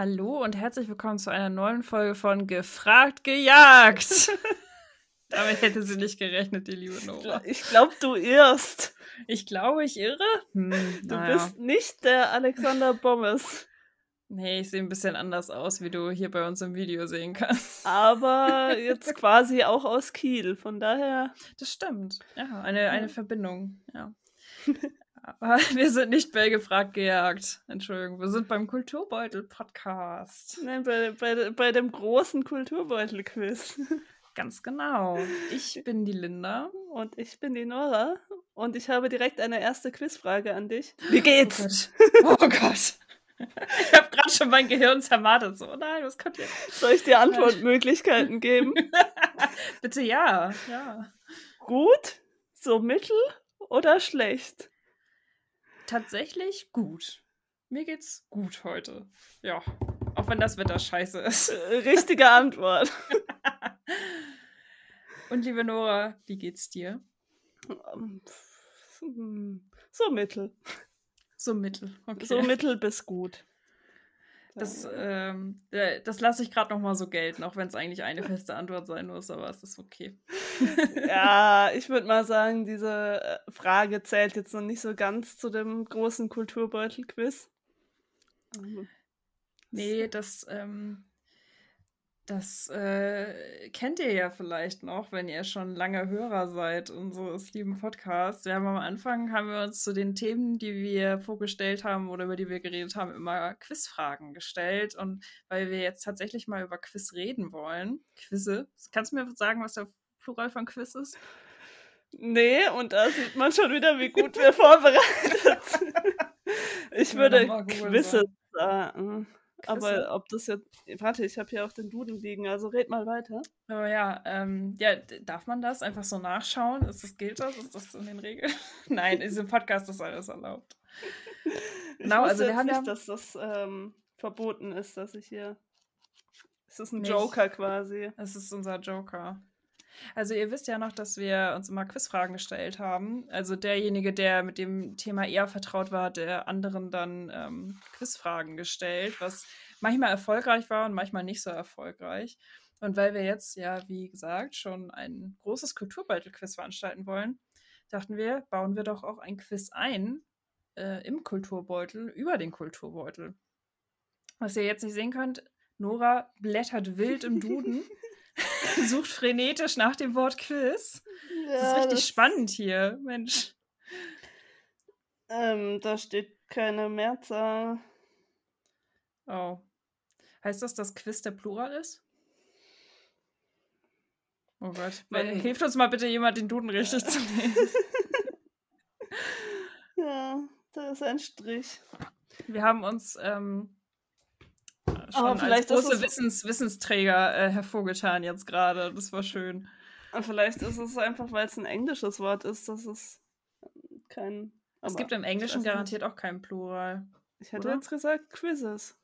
Hallo und herzlich willkommen zu einer neuen Folge von Gefragt gejagt. Damit hätte sie nicht gerechnet, die liebe Nora. Ich glaube, du irrst. Ich glaube, ich irre. Hm, Du naja. bist nicht der Alexander Bommes. Nee, ich sehe ein bisschen anders aus, wie du hier bei uns im Video sehen kannst. Aber jetzt quasi auch aus Kiel. Von daher. Das stimmt. Ja, eine, eine Verbindung. Ja. Aber wir sind nicht bei Gefragt gejagt. Entschuldigung, wir sind beim Kulturbeutel-Podcast. Nein, bei, bei, bei dem großen Kulturbeutel-Quiz. Ganz genau. Ich bin die Linda. Und ich bin die Nora. Und ich habe direkt eine erste Quizfrage an dich. Wie geht's? Oh Gott. Oh Gott. Ich habe gerade schon mein Gehirn zermartet. So, oh nein, was kommt jetzt? Soll ich dir Antwortmöglichkeiten geben? Bitte ja. Ja. Gut? So mittel oder schlecht? Tatsächlich gut. Mir geht's gut heute. Ja. Auch wenn das Wetter scheiße ist. Äh, Richtige Antwort. Und liebe Nora, wie geht's dir? Ähm, hm, So mittel. So mittel. Okay. So mittel bis gut. Das, ähm, äh, das lasse ich gerade noch mal so gelten, auch wenn es eigentlich eine feste Antwort sein muss, aber es ist okay. Ja, ich würde mal sagen, diese äh, Frage zählt jetzt noch nicht so ganz zu dem großen Kulturbeutel-Quiz. Ähm, Nee, das, ähm, das äh, kennt ihr ja vielleicht noch, wenn ihr schon lange Hörer seid unseres lieben Podcasts. Wir haben am Anfang, haben wir uns zu den Themen, die wir vorgestellt haben oder über die wir geredet haben, immer Quizfragen gestellt. Und weil wir jetzt tatsächlich mal über Quiz reden wollen, Quizze, kannst du mir sagen, was der Plural von Quiz ist? Nee, und da sieht man schon wieder, wie gut wir vorbereitet sind. Ich würde Quizze sagen. Aber ob das jetzt. Warte, ich habe hier auch den Duden liegen, also red mal weiter. Aber ja, ähm, ja, darf man das einfach so nachschauen? Ist das, gilt das? Ist das in den Regeln? Nein, in diesem Podcast ist alles erlaubt. Genau, also wir haben ja- nicht, dass das ähm, verboten ist, dass ich hier. Es ist ein Nicht. Joker quasi. Das ist unser Joker. Also ihr wisst ja noch, dass wir uns immer Quizfragen gestellt haben. Also derjenige, der mit dem Thema eher vertraut war, hat der anderen dann ähm, Quizfragen gestellt, was manchmal erfolgreich war und manchmal nicht so erfolgreich. Und weil wir jetzt ja, wie gesagt, schon ein großes Kulturbeutel-Quiz veranstalten wollen, dachten wir, bauen wir doch auch ein Quiz ein äh, im Kulturbeutel über den Kulturbeutel. Was ihr jetzt nicht sehen könnt, Nora blättert wild im Duden, sucht frenetisch nach dem Wort Quiz. Das ist richtig spannend hier, Mensch. Ähm, da steht keine Mehrzahl. Oh. Heißt das, dass Quiz der Plural ist? Oh Gott. Man- Hilft uns mal bitte jemand, den Duden richtig zu lesen. Ja, da ist ein Strich. Wir haben uns ähm, schon Aber als vielleicht ist große Wissens Wissensträger äh, hervorgetan jetzt gerade. Das war schön. Aber Vielleicht ist es einfach, weil es ein englisches Wort ist, dass es ähm, kein. es gibt im Englischen garantiert auch keinen Plural. Ich hätte oder? jetzt gesagt Quizzes.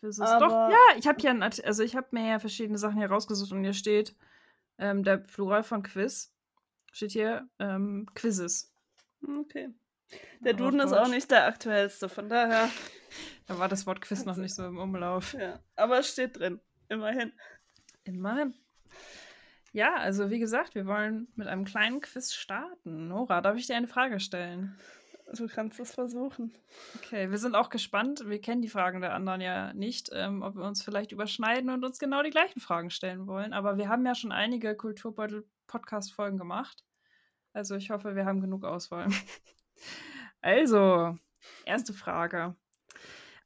Quizzes. Aber- Doch, ja, ich habe hier, ein Art- also ich habe mir ja verschiedene Sachen hier rausgesucht und hier steht ähm, der Plural von Quiz. Steht hier ähm, Quizzes. Okay. Der Duden ist auch nicht der aktuellste, von daher. Da war das Wort Quiz noch nicht so im Umlauf. Ja. Aber es steht drin. Immerhin. Immerhin. Ja, also wie gesagt, wir wollen mit einem kleinen Quiz starten. Nora, darf ich dir eine Frage stellen? Du kannst es versuchen. Okay, wir sind auch gespannt. Wir kennen die Fragen der anderen ja nicht, ähm, ob wir uns vielleicht überschneiden und uns genau die gleichen Fragen stellen wollen. Aber wir haben ja schon einige Kulturbeutel-Podcast-Folgen gemacht. Also ich hoffe, wir haben genug Auswahl. Also, erste Frage.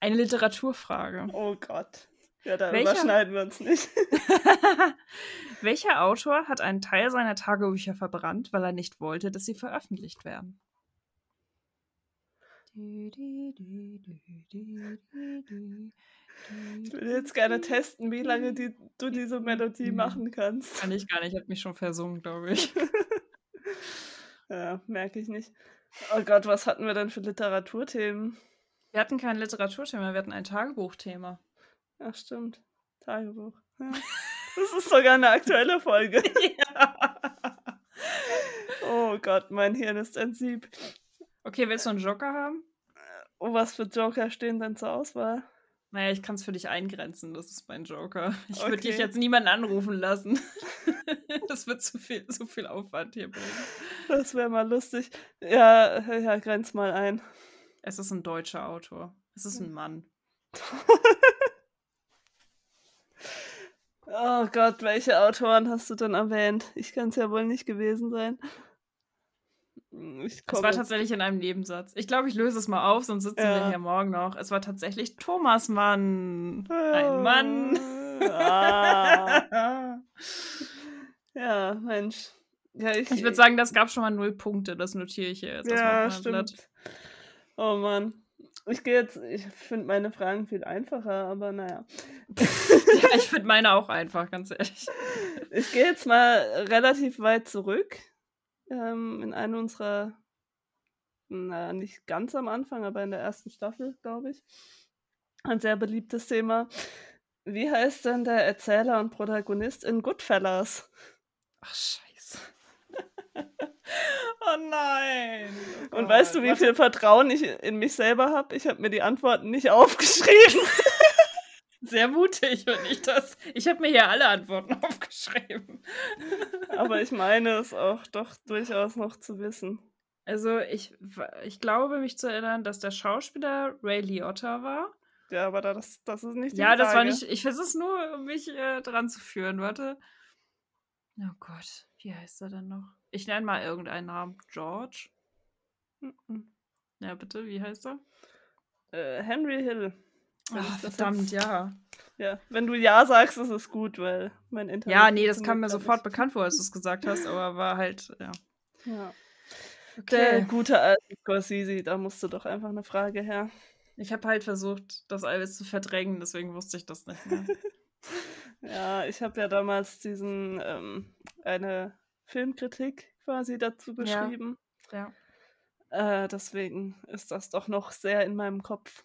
Eine Literaturfrage. Oh Gott. Ja, da Welcher? überschneiden wir uns nicht. Welcher Autor hat einen Teil seiner Tagebücher verbrannt, weil er nicht wollte, dass sie veröffentlicht werden? Ich will jetzt gerne testen, wie lange die, du diese Melodie machen kannst. Kann ich gar nicht, ich habe mich schon versungen, glaube ich. Ja, merke ich nicht. Oh Gott, was hatten wir denn für Literaturthemen? Wir hatten kein Literaturthema, wir hatten ein Tagebuchthema. Ach, stimmt. Tagebuch. Ja. Das ist sogar eine aktuelle Folge. Oh Gott, mein Hirn ist ein Sieb. Okay, willst du einen Joker haben? Oh, was für Joker stehen denn zur Auswahl? Naja, ich kann es für dich eingrenzen, das ist mein Joker. Ich würde Okay. dich jetzt niemanden anrufen lassen. das wird zu viel, zu viel Aufwand hier bringen. Das wäre mal lustig. Ja, ja, grenz mal ein. Es ist ein deutscher Autor. Es ist ein Mann. Oh Gott, welche Autoren hast du denn erwähnt? Ich kann es ja wohl nicht gewesen sein. Ich Es war jetzt- tatsächlich in einem Nebensatz. Ich glaube, ich löse es mal auf, sonst sitzen wir Ja. hier morgen noch. Es war tatsächlich Thomas Mann. Ein Mann. Ah. Ja, Mensch. Ja, ich Ich würde sagen, das gab schon mal null Punkte. Das notiere ich hier jetzt ja, stimmt. Blatt. Oh Mann. Ich gehe jetzt, ich finde meine Fragen viel einfacher, aber naja. Ja, ich finde meine auch einfach, ganz ehrlich. Ich gehe jetzt mal relativ weit zurück ähm, in eine unserer, na, nicht ganz am Anfang, aber in der ersten Staffel, glaube ich. Ein sehr beliebtes Thema. Wie heißt denn der Erzähler und Protagonist in Goodfellas? Ach, scheiße. oh nein. Oh Und weißt du, wie Gott. viel Vertrauen ich in mich selber habe? Ich habe mir die Antworten nicht aufgeschrieben. Sehr mutig, wenn ich das. Ich habe mir hier alle Antworten aufgeschrieben. aber ich meine es auch doch durchaus noch zu wissen. Also, ich, ich glaube, mich zu erinnern, dass der Schauspieler Ray Liotta war. Ja, aber das, das ist nicht die Ja, das war Frage. nicht. Ich versuche es nur, um mich äh, dran zu führen. Warte. Oh Gott, wie heißt er denn noch? Ich nenne mal irgendeinen Namen. George? Ja, bitte, wie heißt er? Äh, Henry Hill. Ach, verdammt, ja. Ja, wenn du Ja sagst, ist es gut, weil mein Internet. Ja, nee, das kam mir sofort bekannt vor, als du es gesagt hast, aber war halt, ja. Ja. Der Okay. gute alte Scorsese, da musste doch einfach eine Frage her. Ich habe halt versucht, das alles zu verdrängen, deswegen wusste ich das nicht mehr. Ja, ich habe ja damals diesen, ähm, eine Filmkritik quasi dazu Ja. geschrieben. ja. Äh, deswegen ist das doch noch sehr in meinem Kopf.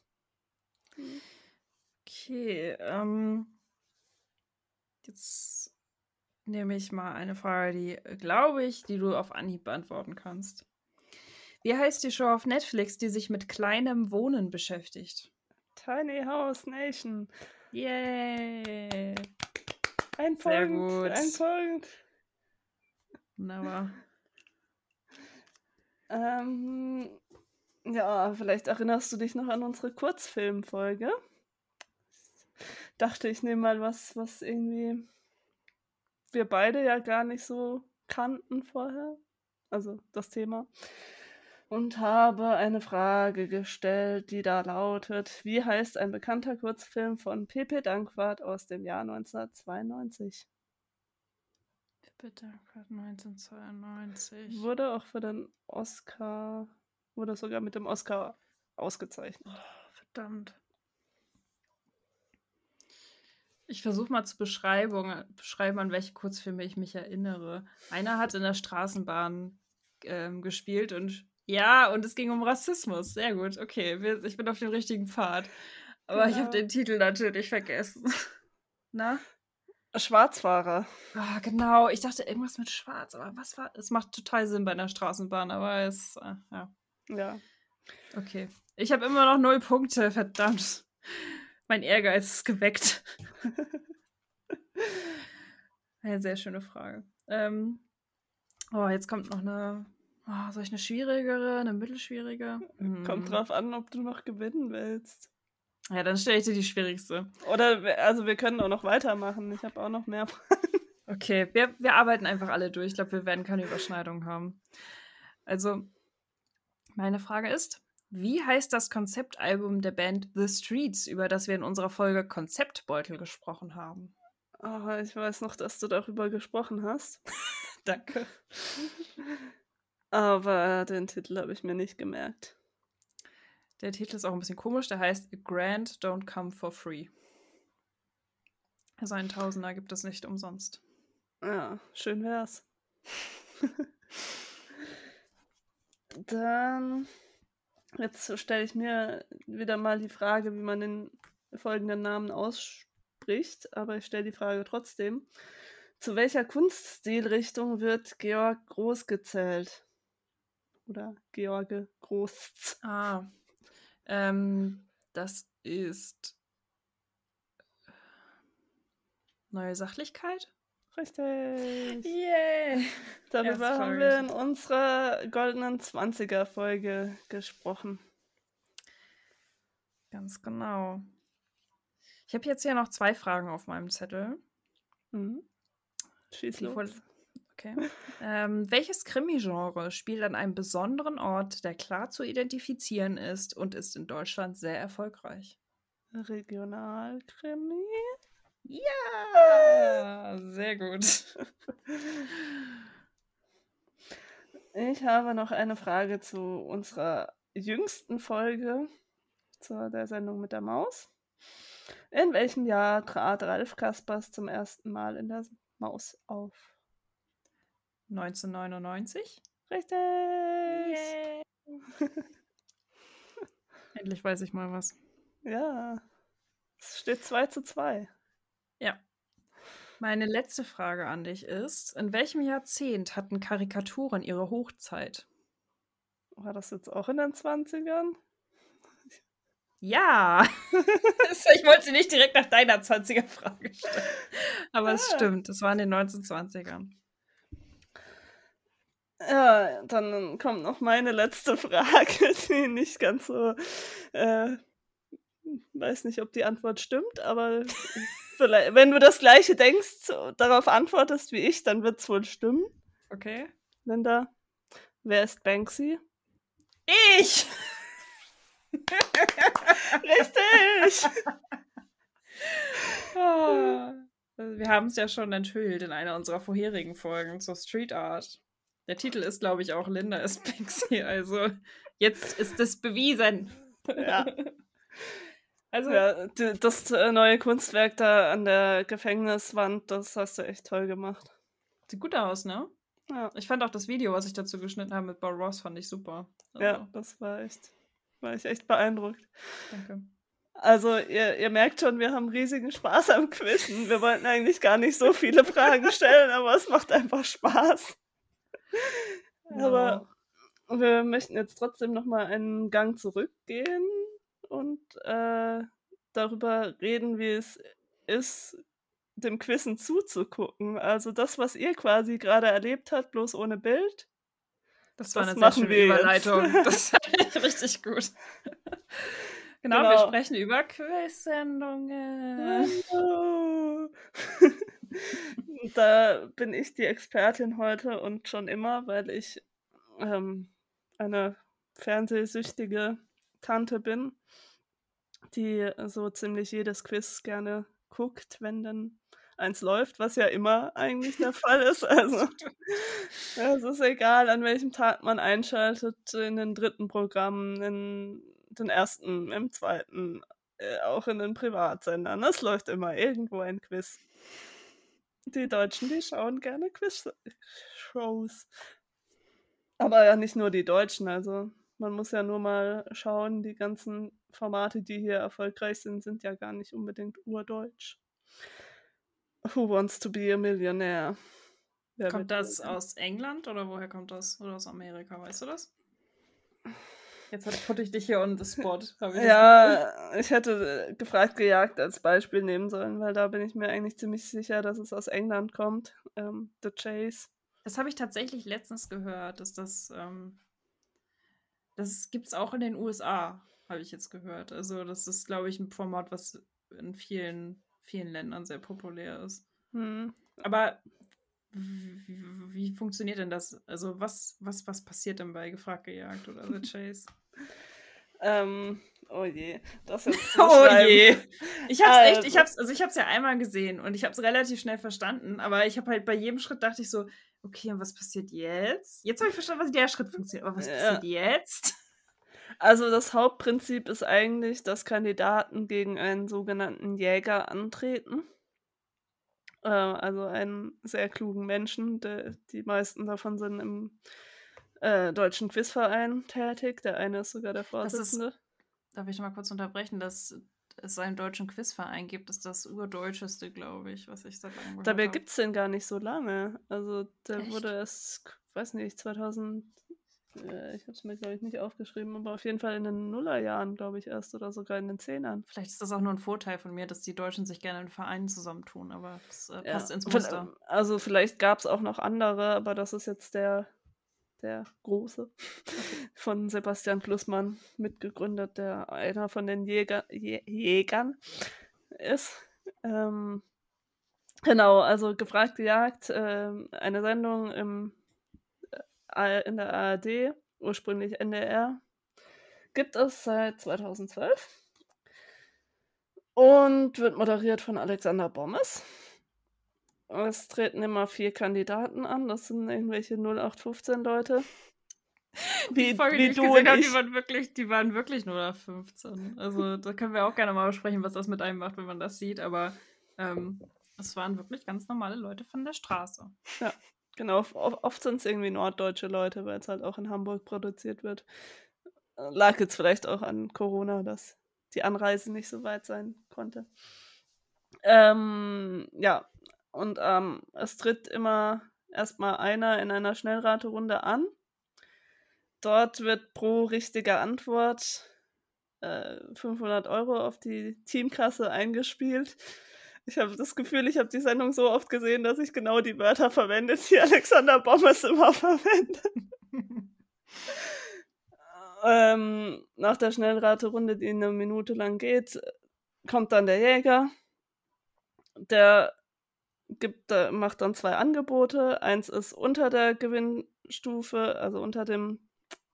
Okay, ähm, jetzt nehme ich mal eine Frage, die, äh, glaube ich, die du auf Anhieb beantworten kannst. Wie heißt die Show auf Netflix, die sich mit kleinem Wohnen beschäftigt? Tiny House Nation. Yay! Ein Sehr Punkt. gut. Ein Punkt. Wunderbar. Ähm, ja, vielleicht erinnerst du dich noch an unsere Kurzfilmfolge. Dachte, ich nehme mal was, was irgendwie wir beide ja gar nicht so kannten vorher. Also das Thema. Und habe eine Frage gestellt, die da lautet: Wie heißt ein bekannter Kurzfilm von Pepe Dankwart aus dem Jahr 1992? Bitte, 1992. Wurde auch für den Oscar, wurde sogar mit dem Oscar ausgezeichnet. Oh, verdammt. Ich versuche mal zu Beschreibung, beschreiben, an welche Kurzfilme ich mich erinnere. Einer hat in der Straßenbahn ähm, gespielt und ja, und es ging um Rassismus. Sehr gut, okay, wir, ich bin auf dem richtigen Pfad. Aber ich habe Genau. den Titel natürlich vergessen. Na? Schwarzfahrer. Ah, genau, ich dachte irgendwas mit Schwarz, aber was war? Es macht total Sinn bei einer Straßenbahn, aber es, äh, ja. Ja. Okay. Ich habe immer noch null Punkte, verdammt. Mein Ehrgeiz ist geweckt. Eine sehr schöne Frage. Ähm, oh, jetzt kommt noch eine. Oh, soll ich eine schwierigere, eine mittelschwierige? Hm. Kommt drauf an, ob du noch gewinnen willst. Ja, dann stelle ich dir die schwierigste. Oder, wir- also wir können auch noch weitermachen. Ich habe auch noch mehr. Okay, wir, wir arbeiten einfach alle durch. Ich glaube, wir werden keine Überschneidung haben. Also, meine Frage ist, wie heißt das Konzeptalbum der Band The Streets, über das wir in unserer Folge Konzeptbeutel gesprochen haben? Oh, ich weiß noch, dass du darüber gesprochen hast. Danke. Aber den Titel habe ich mir nicht gemerkt. Der Titel ist auch ein bisschen komisch, der heißt Grant Don't Come for Free. Also einen Tausender gibt es nicht umsonst. Ja, schön wär's. Dann, jetzt stelle ich mir wieder mal die Frage, wie man den folgenden Namen ausspricht, aber ich stelle die Frage trotzdem. Zu welcher Kunststilrichtung wird Georg Groß gezählt? Oder George Groß? Ah, ähm, das ist neue Sachlichkeit. Richtig. Yay! Darüber haben wir in unserer goldenen 20er Folge gesprochen. Ganz genau. Ich habe jetzt hier noch zwei Fragen auf meinem Zettel. Mhm. Schieß los. Okay. ähm, welches Krimi-Genre spielt an einem besonderen Ort, der klar zu identifizieren ist und ist in Deutschland sehr erfolgreich? Regionalkrimi? Ja, sehr gut. Ich habe noch eine Frage zu unserer jüngsten Folge, zu der Sendung mit der Maus. In welchem Jahr trat Ralf Kaspers zum ersten Mal in der Maus auf? 1999? Richtig! Endlich weiß ich mal was. Ja. Es steht 2 zu 2. Meine letzte Frage an dich ist: In welchem Jahrzehnt hatten Karikaturen ihre Hochzeit? War das jetzt auch in den 20ern? Ja! ich wollte sie nicht direkt nach deiner 20er-Frage stellen. Aber es Ah. stimmt, es war in den 1920ern. Ja, dann kommt noch meine letzte Frage, die nicht ganz so. Äh, weiß nicht, ob die Antwort stimmt, aber vielleicht, wenn du das gleiche denkst, darauf antwortest wie ich, dann wird es wohl stimmen. Okay. Linda, wer ist Banksy? Ich! Richtig! Ah. Wir haben es ja schon enthüllt in einer unserer vorherigen Folgen zur Street Art. Der Titel ist, glaube ich, auch Linda ist Banksy. Also jetzt ist es bewiesen. Ja. Also, ja, das äh, neue Kunstwerk da an der Gefängniswand, das hast du echt toll gemacht. sieht gut aus, ne? Ja, Ich fand auch das Video, was ich dazu geschnitten habe mit Bob Ross, fand ich super. Also, ja das war echt, war ich echt beeindruckt. Danke. Also, ihr, ihr merkt schon, wir haben riesigen Spaß am Quizzen. Wir wollten eigentlich gar nicht so viele Fragen stellen, aber es macht einfach Spaß. Aber wir möchten jetzt trotzdem nochmal einen Gang zurückgehen und äh, darüber reden, wie es ist, dem Quizzen zuzugucken. Also das, was ihr quasi gerade erlebt habt, bloß ohne Bild. Das war Das eine sehr schöne wir jetzt. Überleitung. Das ich richtig gut. Genau, wir Genau. sprechen über Quiz-Sendungen. Hallo. da bin ich die Expertin heute und schon immer, weil ich ähm, eine fernsehsüchtige Tante bin, die so ziemlich jedes Quiz gerne guckt, wenn dann eins läuft, was ja immer eigentlich der Fall ist. Also ja, es ist egal, an welchem Tag man einschaltet, in den dritten Programmen, in den ersten, im zweiten, äh, auch in den Privatsendern. Es läuft immer irgendwo ein Quiz. Die Deutschen, die schauen gerne Quiz-Shows. Aber ja nicht nur die Deutschen, also man muss ja nur mal schauen, die ganzen Formate, die hier erfolgreich sind, sind ja gar nicht unbedingt urdeutsch. Who wants to be a millionaire? Wer Kommt das aus England oder woher kommt das? Oder aus Amerika, weißt du das? Jetzt putte ich dich hier on the spot. Ja, ich hätte äh, gefragt gejagt als Beispiel nehmen sollen, weil da bin ich mir eigentlich ziemlich sicher, dass es aus England kommt. Ähm, The Chase. Das habe ich tatsächlich letztens gehört, dass das, ähm, das gibt es auch in den USA, habe ich jetzt gehört. Also das ist, glaube ich, ein Format, was in vielen, vielen Ländern sehr populär ist. Hm. Aber wie, wie funktioniert denn das? Also was, was, was passiert denn bei Gefragt gejagt oder The Chase? Ähm, oh je, das jetzt zu Oh je. Ich hab's echt, ich Also. hab's, also ich hab's ja einmal gesehen und ich hab's relativ schnell verstanden, aber ich habe halt bei jedem Schritt dachte ich so, okay, und was passiert jetzt? Jetzt habe ich verstanden, was der Schritt funktioniert, aber was Ja. passiert jetzt? Also das Hauptprinzip ist eigentlich, dass Kandidaten gegen einen sogenannten Jäger antreten. Äh, also einen sehr klugen Menschen. Der, die meisten davon sind im äh, Deutschen Quizverein tätig. Der eine ist sogar der Das ist- Vorsitzende. Darf ich mal kurz unterbrechen, dass es einen deutschen Quizverein gibt, ist das urdeutscheste, glaube ich, was ich seit langem gehört Dabei gibt es den gar nicht so lange. Also der Echt? wurde erst, weiß nicht, 2000, äh, ich habe es mir, glaube ich, nicht aufgeschrieben, aber auf jeden Fall in den Nullerjahren, glaube ich, erst oder sogar in den Zehnern. Vielleicht ist das auch nur ein Vorteil von mir, dass die Deutschen sich gerne in Vereinen zusammentun, aber das äh, Ja. passt ins Von- Muster. Also vielleicht gab es auch noch andere, aber das ist jetzt der, der große von Sebastian Plussmann mitgegründet, der einer von den Jäger, Jä Jägern ist. Ähm, genau, also gefragte Jagd, ähm, eine Sendung im, äh, in der ARD, ursprünglich NDR, gibt es seit 2012 und wird moderiert von Alexander Bommes. Es treten immer vier Kandidaten an. Das sind irgendwelche 0815 Leute. Wie, die Folge, wie die ich gesehen habe, die waren wirklich, die waren wirklich nur auf 15. Also da können wir auch gerne mal besprechen, was das mit einem macht, wenn man das sieht. Aber ähm, es waren wirklich ganz normale Leute von der Straße. Genau, oft, sind es irgendwie norddeutsche Leute, weil es halt auch in Hamburg produziert wird. Lag jetzt vielleicht auch an Corona, dass die Anreise nicht so weit sein konnte. Ähm, ja, und ähm, es tritt immer erstmal einer in einer Schnellraterunde an. Dort wird pro richtige Antwort äh, 500 Euro auf die Teamkasse eingespielt. Ich habe das Gefühl, ich habe die Sendung so oft gesehen, dass ich genau die Wörter verwende, die Alexander Bommes immer verwendet. Ähm, nach der Schnellraterunde, die eine Minute lang geht, kommt dann der Jäger. Der gibt, macht dann zwei Angebote. Eins ist unter der Gewinnstufe, also unter dem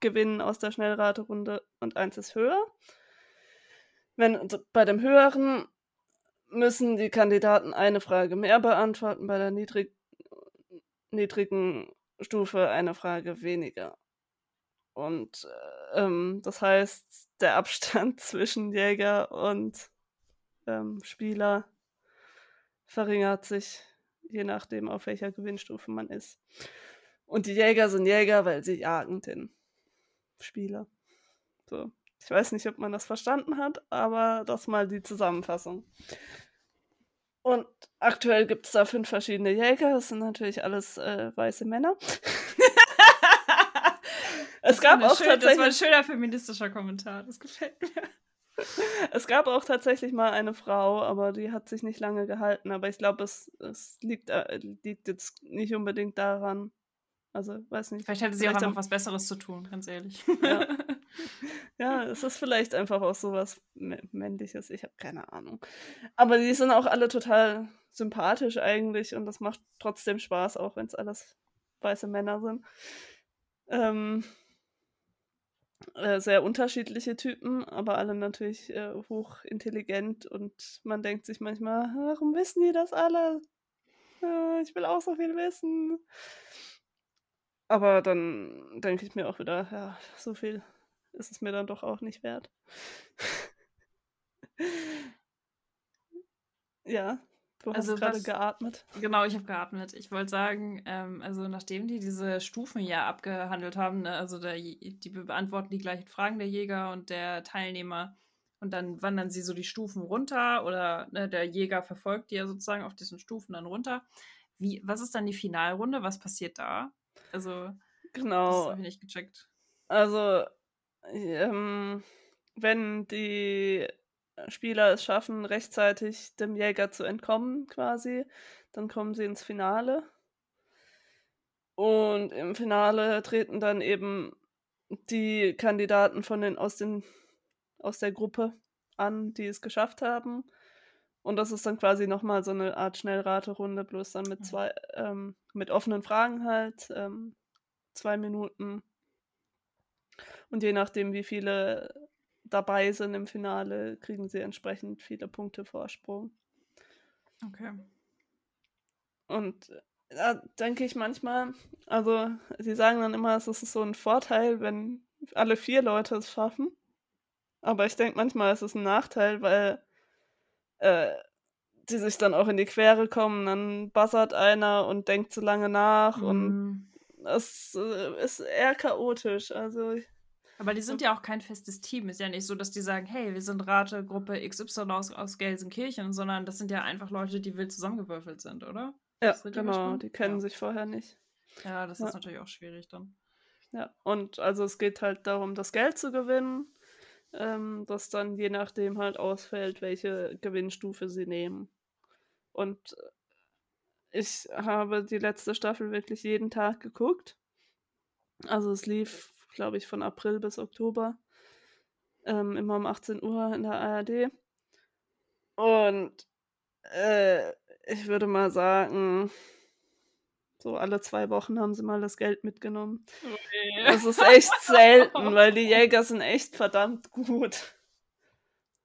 Gewinn aus der Schnellraterunde, und eins ist höher. Wenn bei dem höheren müssen die Kandidaten eine Frage mehr beantworten, bei der niedrig, niedrigen Stufe eine Frage weniger. Und äh, ähm, das heißt, der Abstand zwischen Jäger und ähm, Spieler verringert sich, je nachdem, auf welcher Gewinnstufe man ist. Und die Jäger sind Jäger, weil sie jagen den Spieler. So. Ich weiß nicht, ob man das verstanden hat, aber das mal die Zusammenfassung. Und aktuell gibt es da fünf verschiedene Jäger. Das sind natürlich alles äh, weiße Männer. es gab Das auch schön- Das war ein tatsächlich, schöner feministischer Kommentar. Das gefällt mir. es gab auch tatsächlich mal eine Frau, aber die hat sich nicht lange gehalten. Aber ich glaube, es, es liegt, äh, liegt jetzt nicht unbedingt daran. Also, weiß nicht. Vielleicht hätte sie auch einfach am- was Besseres zu tun, ganz ehrlich. Ja. Ja, es ist vielleicht einfach auch sowas Mä- Männliches, ich habe keine Ahnung. Aber die sind auch alle total sympathisch eigentlich und das macht trotzdem Spaß, auch wenn es alles weiße Männer sind. Ähm, äh, sehr unterschiedliche Typen, aber alle natürlich äh, hochintelligent und man denkt sich manchmal, warum wissen die das alle? Äh, ich will auch so viel wissen. Aber dann denke ich mir auch wieder, ja, so viel ist es mir dann doch auch nicht wert. ja, du Also hast gerade geatmet. Genau, ich habe geatmet. Ich wollte sagen, ähm, also nachdem die diese Stufen ja abgehandelt haben, ne, also der, die beantworten die gleichen Fragen der Jäger und der Teilnehmer und dann wandern sie so die Stufen runter oder ne, der Jäger verfolgt die ja sozusagen auf diesen Stufen dann runter. Wie, was ist dann die Finalrunde? Was passiert da? Also, das Genau. habe ich nicht gecheckt. Also, ähm, wenn die Spieler es schaffen, rechtzeitig dem Jäger zu entkommen, quasi, dann kommen sie ins Finale. Und im Finale treten dann eben die Kandidaten von den aus den aus der Gruppe an, die es geschafft haben. Und das ist dann quasi nochmal so eine Art Schnellraterunde, bloß dann mit Mhm. zwei, ähm, mit offenen Fragen halt, ähm, zwei Minuten. Und je nachdem, wie viele dabei sind im Finale, kriegen sie entsprechend viele Punkte Vorsprung. Okay. Und da denke ich manchmal, also sie sagen dann immer, es ist so ein Vorteil, wenn alle vier Leute es schaffen. Aber ich denke manchmal, es ist ein Nachteil, weil äh, die sich dann auch in die Quere kommen, dann buzzert einer und denkt zu lange nach und Mm. es äh, ist eher chaotisch. Also ich- Aber die sind ja auch kein festes Team. Ist ja nicht so, dass die sagen, hey, wir sind Rategruppe XY aus, aus Gelsenkirchen, sondern das sind ja einfach Leute, die wild zusammengewürfelt sind, oder? ja, genau, verstanden? die kennen Ja. sich vorher nicht. Ja, das Ja. ist natürlich auch schwierig dann. Ja, und also es geht halt darum, das Geld zu gewinnen, ähm, das dann je nachdem halt ausfällt, welche Gewinnstufe sie nehmen. Und ich habe die letzte Staffel wirklich jeden Tag geguckt. Also es lief, glaube ich, von April bis Oktober. Ähm, immer um 18 Uhr in der ARD. Und äh, ich würde mal sagen, so alle zwei Wochen haben sie mal das Geld mitgenommen. Okay. Das ist echt selten, weil die Jäger sind echt verdammt gut.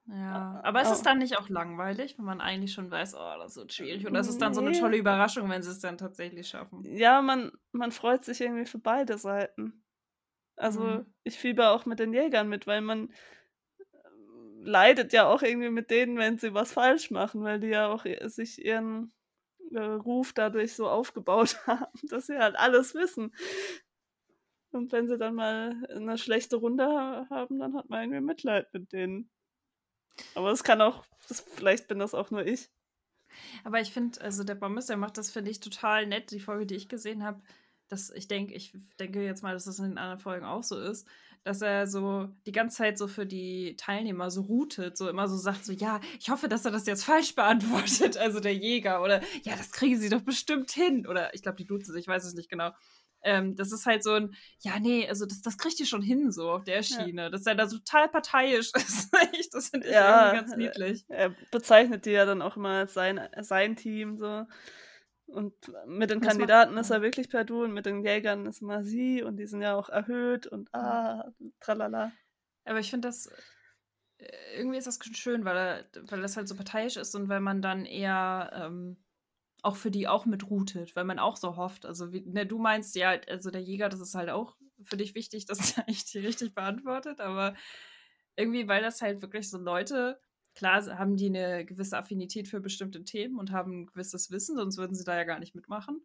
Ja, aber ist es dann nicht auch langweilig, wenn man eigentlich schon weiß, oh, das wird schwierig? Oder ist es dann so eine tolle Überraschung, wenn sie es dann tatsächlich schaffen? Ja, man, man freut sich irgendwie für beide Seiten. Also mhm. ich fieber auch mit den Jägern mit, weil man äh, leidet ja auch irgendwie mit denen, wenn sie was falsch machen, weil die ja auch sich ihren äh, Ruf dadurch so aufgebaut haben, dass sie halt alles wissen. Und wenn sie dann mal eine schlechte Runde haben, dann hat man irgendwie Mitleid mit denen. Aber es kann auch, das, vielleicht bin das auch nur ich. Aber ich finde, also der Bommes, der macht das, finde ich, total nett. Die Folge, die ich gesehen habe, dass ich denke, ich denke jetzt mal, dass das in den anderen Folgen auch so ist, dass er so die ganze Zeit so für die Teilnehmer so routet, so immer so sagt, so, ja, ich hoffe, dass er das jetzt falsch beantwortet, also der Jäger, oder ja, das kriegen sie doch bestimmt hin, oder ich glaube, die duzen sich, ich weiß es nicht genau. Ähm, das ist halt so ein, ja, nee, also das, das kriegt ihr schon hin, so auf der Schiene. Ja. Dass er da so total parteiisch ist. das finde ich ja, irgendwie ganz niedlich. Er bezeichnet die ja dann auch immer als sein, sein Team, so. Und mit den das Kandidaten ist er wirklich per Du und mit den Jägern ist immer sie und die sind ja auch erhöht und ah, tralala. Aber ich finde das, äh, irgendwie ist das schön, weil, er, weil das halt so parteiisch ist und weil man dann eher ähm, auch für die auch mit routet, weil man auch so hofft. Also, wie, ne, du meinst ja, also der Jäger, das ist halt auch für dich wichtig, dass der echt die richtig beantwortet, aber irgendwie, weil das halt wirklich so Leute, klar haben die eine gewisse Affinität für bestimmte Themen und haben ein gewisses Wissen, sonst würden sie da ja gar nicht mitmachen.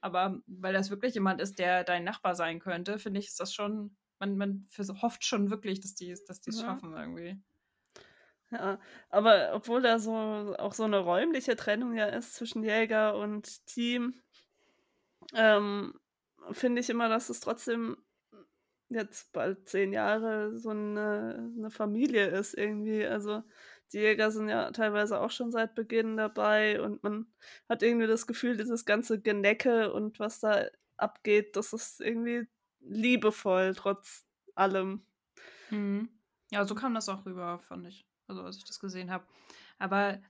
Aber weil das wirklich jemand ist, der dein Nachbar sein könnte, finde ich, ist das schon, man, man hofft schon wirklich, dass die es ja. schaffen irgendwie. Ja, aber obwohl da so auch so eine räumliche Trennung ja ist zwischen Jäger und Team, ähm, finde ich immer, dass es trotzdem jetzt bald zehn Jahre so eine, eine Familie ist irgendwie. Also die Jäger sind ja teilweise auch schon seit Beginn dabei und man hat irgendwie das Gefühl, dieses ganze Genecke und was da abgeht, das ist irgendwie liebevoll trotz allem. Mhm. Ja, so kam das auch rüber, fand ich also als ich das gesehen habe. Aber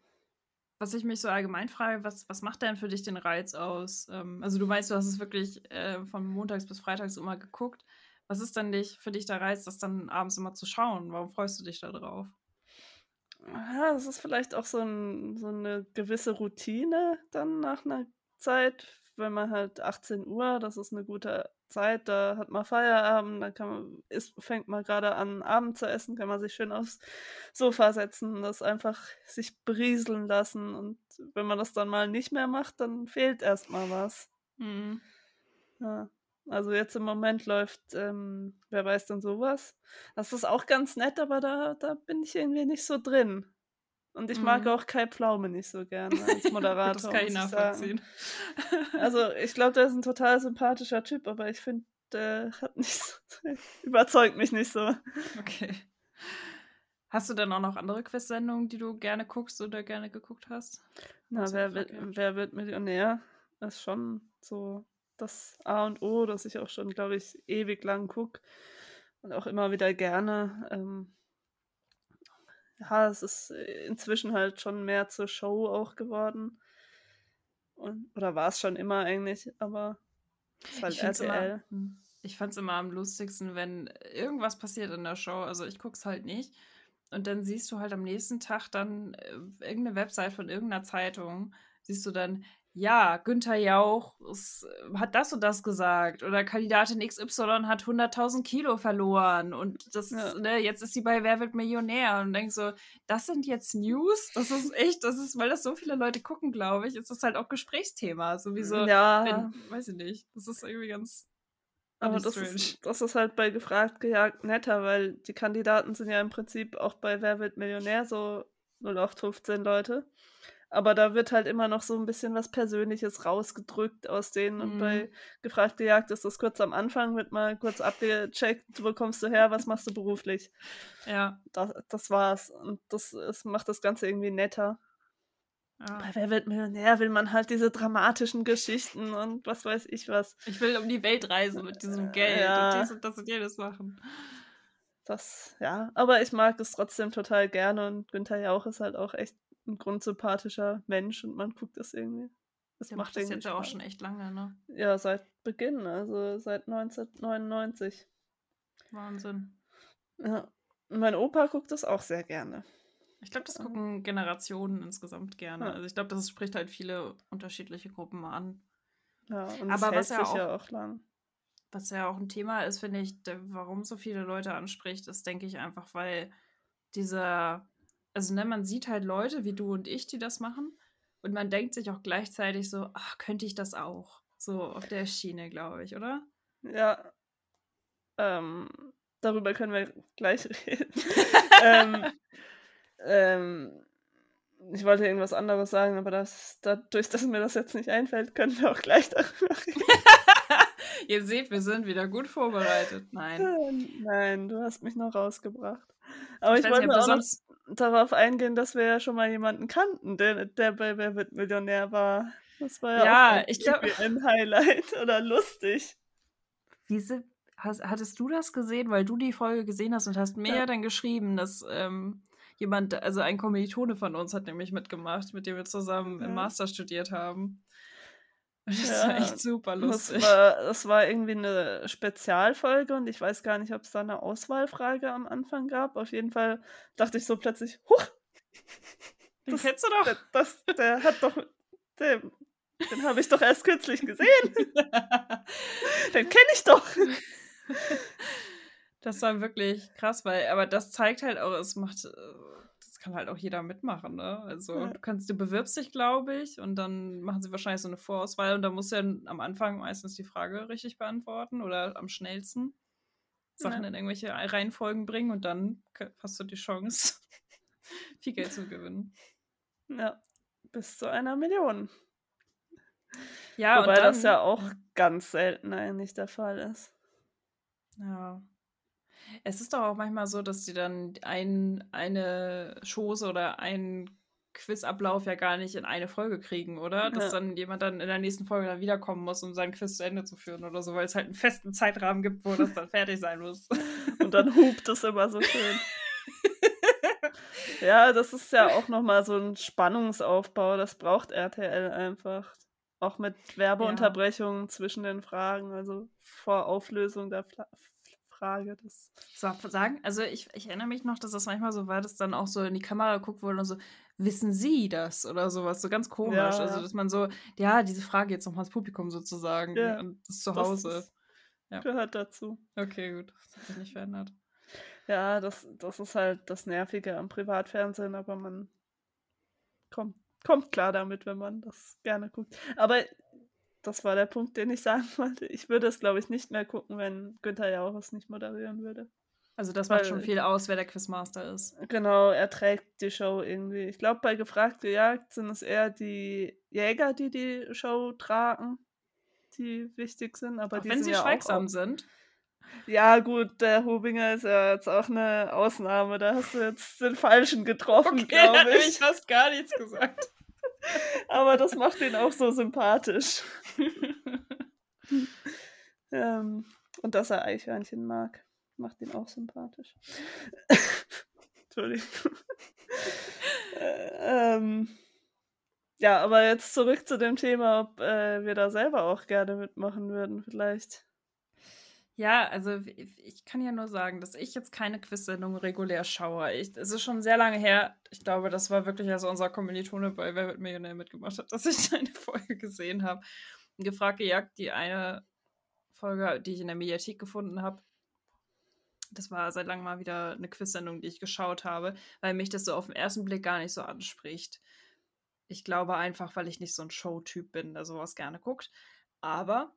was ich mich so allgemein frage, was, was macht denn für dich den Reiz aus? Ähm, also du meinst, du hast es wirklich äh, von montags bis freitags immer geguckt. Was ist denn dich, für dich der Reiz, das dann abends immer zu schauen? Warum freust du dich da drauf? Ja, es ist vielleicht auch so, ein, so eine gewisse Routine dann nach einer Zeit, wenn man halt 18 Uhr, das ist eine gute Zeit, da hat man Feierabend, dann kann man, ist, fängt man gerade an, Abend zu essen, kann man sich schön aufs Sofa setzen und das einfach sich berieseln lassen. Und wenn man das dann mal nicht mehr macht, dann fehlt erstmal was. Mhm. Ja. Also jetzt im Moment läuft, ähm, wer weiß denn sowas. Das ist auch ganz nett, aber da, da bin ich irgendwie nicht so drin. Und ich mhm. mag auch Kai Pflaume nicht so gerne als Moderator. das kann ich nachvollziehen. Ich also ich glaube, der ist ein total sympathischer Typ, aber ich finde, der hat nicht so, überzeugt mich nicht so. Okay. Hast du denn auch noch andere Quiz-Sendungen, die du gerne guckst oder gerne geguckt hast? Na, wer wird, wer wird Millionär? Das ist schon so das A und O, das ich auch schon, glaube ich, ewig lang gucke und auch immer wieder gerne. Ähm, ja, es ist äh, inzwischen halt schon mehr zur Show auch geworden. Und, oder war es schon immer eigentlich, aber es ist halt ich RTL. Immer, hm, ich fand es immer am lustigsten, wenn irgendwas passiert in der Show. Also ich gucke es halt nicht. Und dann siehst du halt am nächsten Tag dann äh, irgendeine Website von irgendeiner Zeitung, siehst du dann, ja, Günther Jauch ist, hat das und das gesagt oder Kandidatin XY hat 100.000 Kilo verloren und das, ja. ne, jetzt ist sie bei Wer wird Millionär und denkst so, das sind jetzt News? Das ist echt, das ist, weil das so viele Leute gucken, glaube ich, ist das halt auch Gesprächsthema, sowieso. Ja. Wenn, weiß ich nicht, das ist irgendwie ganz aber das ist, das ist halt bei Gefragt gejagt netter, weil die Kandidaten sind ja im Prinzip auch bei Wer wird Millionär so 0815 Leute. Aber da wird halt immer noch so ein bisschen was Persönliches rausgedrückt aus denen. Und Mhm. bei Gefragte Jagd ist das kurz am Anfang, wird mal kurz abgecheckt, wo kommst du her, was machst du beruflich. Ja. Das, das war's. Und das, das macht das Ganze irgendwie netter. ja. Bei Wer wird Millionär will man halt diese dramatischen Geschichten und was weiß ich was. Ich will um die Welt reisen mit diesem Geld Ja. und dies und das und jenes machen. Das, ja, aber ich mag es trotzdem total gerne und Günther Jauch ist halt auch echt ein grundsympathischer Mensch und man guckt das irgendwie. Es Der macht macht das jetzt ja auch schon echt lange, ne? Ja, seit Beginn, also seit 1999. Wahnsinn. Ja. Mein Opa guckt das auch sehr gerne. Ich glaube, das gucken Generationen insgesamt gerne. Ja. Also ich glaube, das spricht halt viele unterschiedliche Gruppen an. Ja, und Aber es was hält ja sich ja auch lang. Was ja auch ein Thema ist, finde ich, warum so viele Leute anspricht, ist, denke ich, einfach, weil dieser, also ne, man sieht halt Leute wie du und ich, die das machen. Und man denkt sich auch gleichzeitig so, ach, könnte ich das auch? So auf der Schiene, glaube ich, oder? Ja. Ähm, darüber können wir gleich reden. ähm, ähm, ich wollte irgendwas anderes sagen, aber das, dadurch, dass mir das jetzt nicht einfällt, können wir auch gleich darüber reden. Ihr seht, wir sind wieder gut vorbereitet. Nein. Äh, Nein, du hast mich noch rausgebracht. Aber ich, nicht, wollte du auch noch sonst. Darauf eingehen, dass wir ja schon mal jemanden kannten, der, der bei Wer wird Millionär war. Das war ja, Ja, auch ich glaub- ein Highlight oder lustig. Hast, hattest du das gesehen, weil du die Folge gesehen hast und hast mir Ja. ja dann geschrieben, dass ähm, jemand, also ein Kommilitone von uns hat nämlich mitgemacht, mit dem wir zusammen Ja. im Master studiert haben. Das Ja, war echt super Das lustig. war, das war irgendwie eine Spezialfolge und ich weiß gar nicht, ob es da eine Auswahlfrage am Anfang gab. Auf jeden Fall dachte ich so plötzlich, huch, Den das- kennst du doch. der, das, der hat doch, der, den habe ich doch erst kürzlich gesehen. Den kenne ich doch. Das war wirklich krass, weil, aber das zeigt halt auch, es macht, äh, das kann halt auch jeder mitmachen, ne? Also Ja. du kannst, du bewirbst dich, glaube ich, und dann machen sie wahrscheinlich so eine Vorauswahl und da musst du dann am Anfang meistens die Frage richtig beantworten oder am schnellsten Sachen Ja. in irgendwelche Reihenfolgen bringen und dann hast du die Chance, viel Geld zu gewinnen. Ja, bis zu einer Million. Ja, Wobei dann, das ja auch ganz selten eigentlich der Fall ist. Ja. Es ist doch auch manchmal so, dass die dann ein, eine Chose oder einen Quizablauf ja gar nicht in eine Folge kriegen, oder? Dass Ja. dann jemand dann in der nächsten Folge dann wiederkommen muss, um seinen Quiz zu Ende zu führen oder so, weil es halt einen festen Zeitrahmen gibt, wo das dann fertig sein muss. Und dann hupt es immer so schön. Ja, das ist ja auch nochmal so ein Spannungsaufbau. Das braucht RTL einfach. Auch mit Werbeunterbrechungen zwischen den Fragen, also vor Auflösung der Fla Frage. Das So, sagen, also ich, ich erinnere mich noch, dass das manchmal so war, dass dann auch so in die Kamera geguckt wurde und so, wissen Sie das oder sowas, so ganz komisch. Ja, Also, dass man so, ja, diese Frage jetzt nochmal ins Publikum sozusagen Ja, und das zu das Hause. ist- Ja. gehört dazu. Okay, gut. Das hat sich nicht verändert. Ja, das, das ist halt das Nervige am Privatfernsehen, aber man kommt, kommt klar damit, wenn man das gerne guckt. Aber das war der Punkt, den ich sagen wollte. Ich würde es, glaube ich, nicht mehr gucken, wenn Günther Jauch es nicht moderieren würde. Also das macht Weil- schon viel aus, wer der Quizmaster ist. Genau, er trägt die Show irgendwie. Ich glaube, bei Gefragt gejagt sind es eher die Jäger, die die Show tragen, die wichtig sind. Aber Auch die wenn sind sie ja schweigsam auch, sind. Ja, gut, der Hubinger ist ja jetzt auch eine Ausnahme. Da hast du jetzt den Falschen getroffen, da glaube ich ich. fast gar nichts gesagt. Aber das macht ihn auch so sympathisch. ähm, und dass er Eichhörnchen mag, macht ihn auch sympathisch. Entschuldigung. Äh, ähm, ja, aber jetzt zurück zu dem Thema, ob äh, wir da selber auch gerne mitmachen würden, vielleicht. Ja, also ich kann ja nur sagen, dass ich jetzt keine Quiz-Sendung regulär schaue. Ich, es ist schon sehr lange her. Ich glaube, das war wirklich, als unser Kommilitone bei Wer wird Millionär mitgemacht hat, dass ich eine Folge gesehen habe. Gefragt gejagt, die eine Folge, die ich in der Mediathek gefunden habe. Das war seit langem mal wieder eine Quiz-Sendung, die ich geschaut habe, weil mich das so auf den ersten Blick gar nicht so anspricht. Ich glaube einfach, weil ich nicht so ein Showtyp bin, der sowas gerne guckt. Aber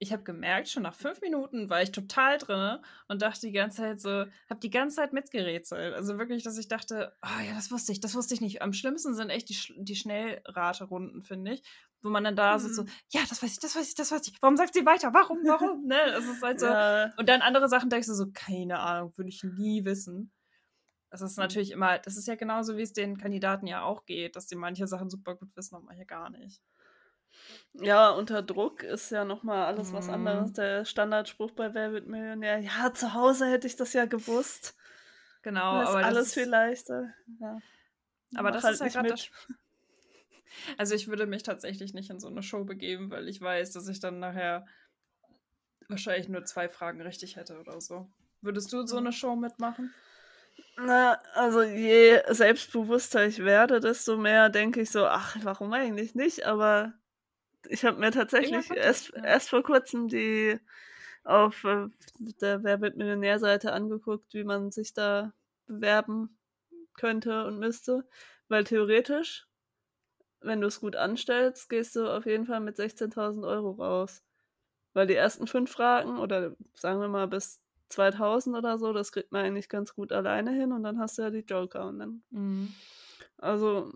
ich habe gemerkt, schon nach fünf Minuten war ich total drin und dachte die ganze Zeit so, habe die ganze Zeit mitgerätselt. Also wirklich, dass ich dachte, oh ja, das wusste ich, das wusste ich nicht. Am schlimmsten sind echt die, die Schnellraterunden, finde ich, wo man dann da mhm. sitzt so, ja, das weiß ich, das weiß ich, das weiß ich. Warum sagt sie weiter? Warum, warum? ne, es ist halt so. Ja. Und dann andere Sachen denkst du so, keine Ahnung, würde ich nie wissen. Das ist mhm. natürlich immer, das ist ja genauso, wie es den Kandidaten ja auch geht, dass die manche Sachen super gut wissen und manche gar nicht. Ja, unter Druck ist ja nochmal alles was anderes. Mhm. Der Standardspruch bei Wer wird Millionär, ja, zu Hause hätte ich das ja gewusst. Genau, das aber ist alles viel leichter. Ja. Aber das halt ist ja gerade das. Also ich würde mich tatsächlich nicht in so eine Show begeben, weil ich weiß, dass ich dann nachher wahrscheinlich nur zwei Fragen richtig hätte oder so. Würdest du so eine Show mitmachen? Na, also je selbstbewusster ich werde, desto mehr denke ich so, ach, warum eigentlich nicht? Aber ich habe mir tatsächlich erst, ja. erst vor kurzem die auf äh, der Wer wird Millionär-Seite angeguckt, wie man sich da bewerben könnte und müsste. Weil theoretisch, wenn du es gut anstellst, gehst du auf jeden Fall mit 16.000 Euro raus. Weil die ersten fünf Fragen, oder sagen wir mal bis 2000 oder so, das kriegt man eigentlich ganz gut alleine hin und dann hast du ja die Joker und dann. Mhm. Also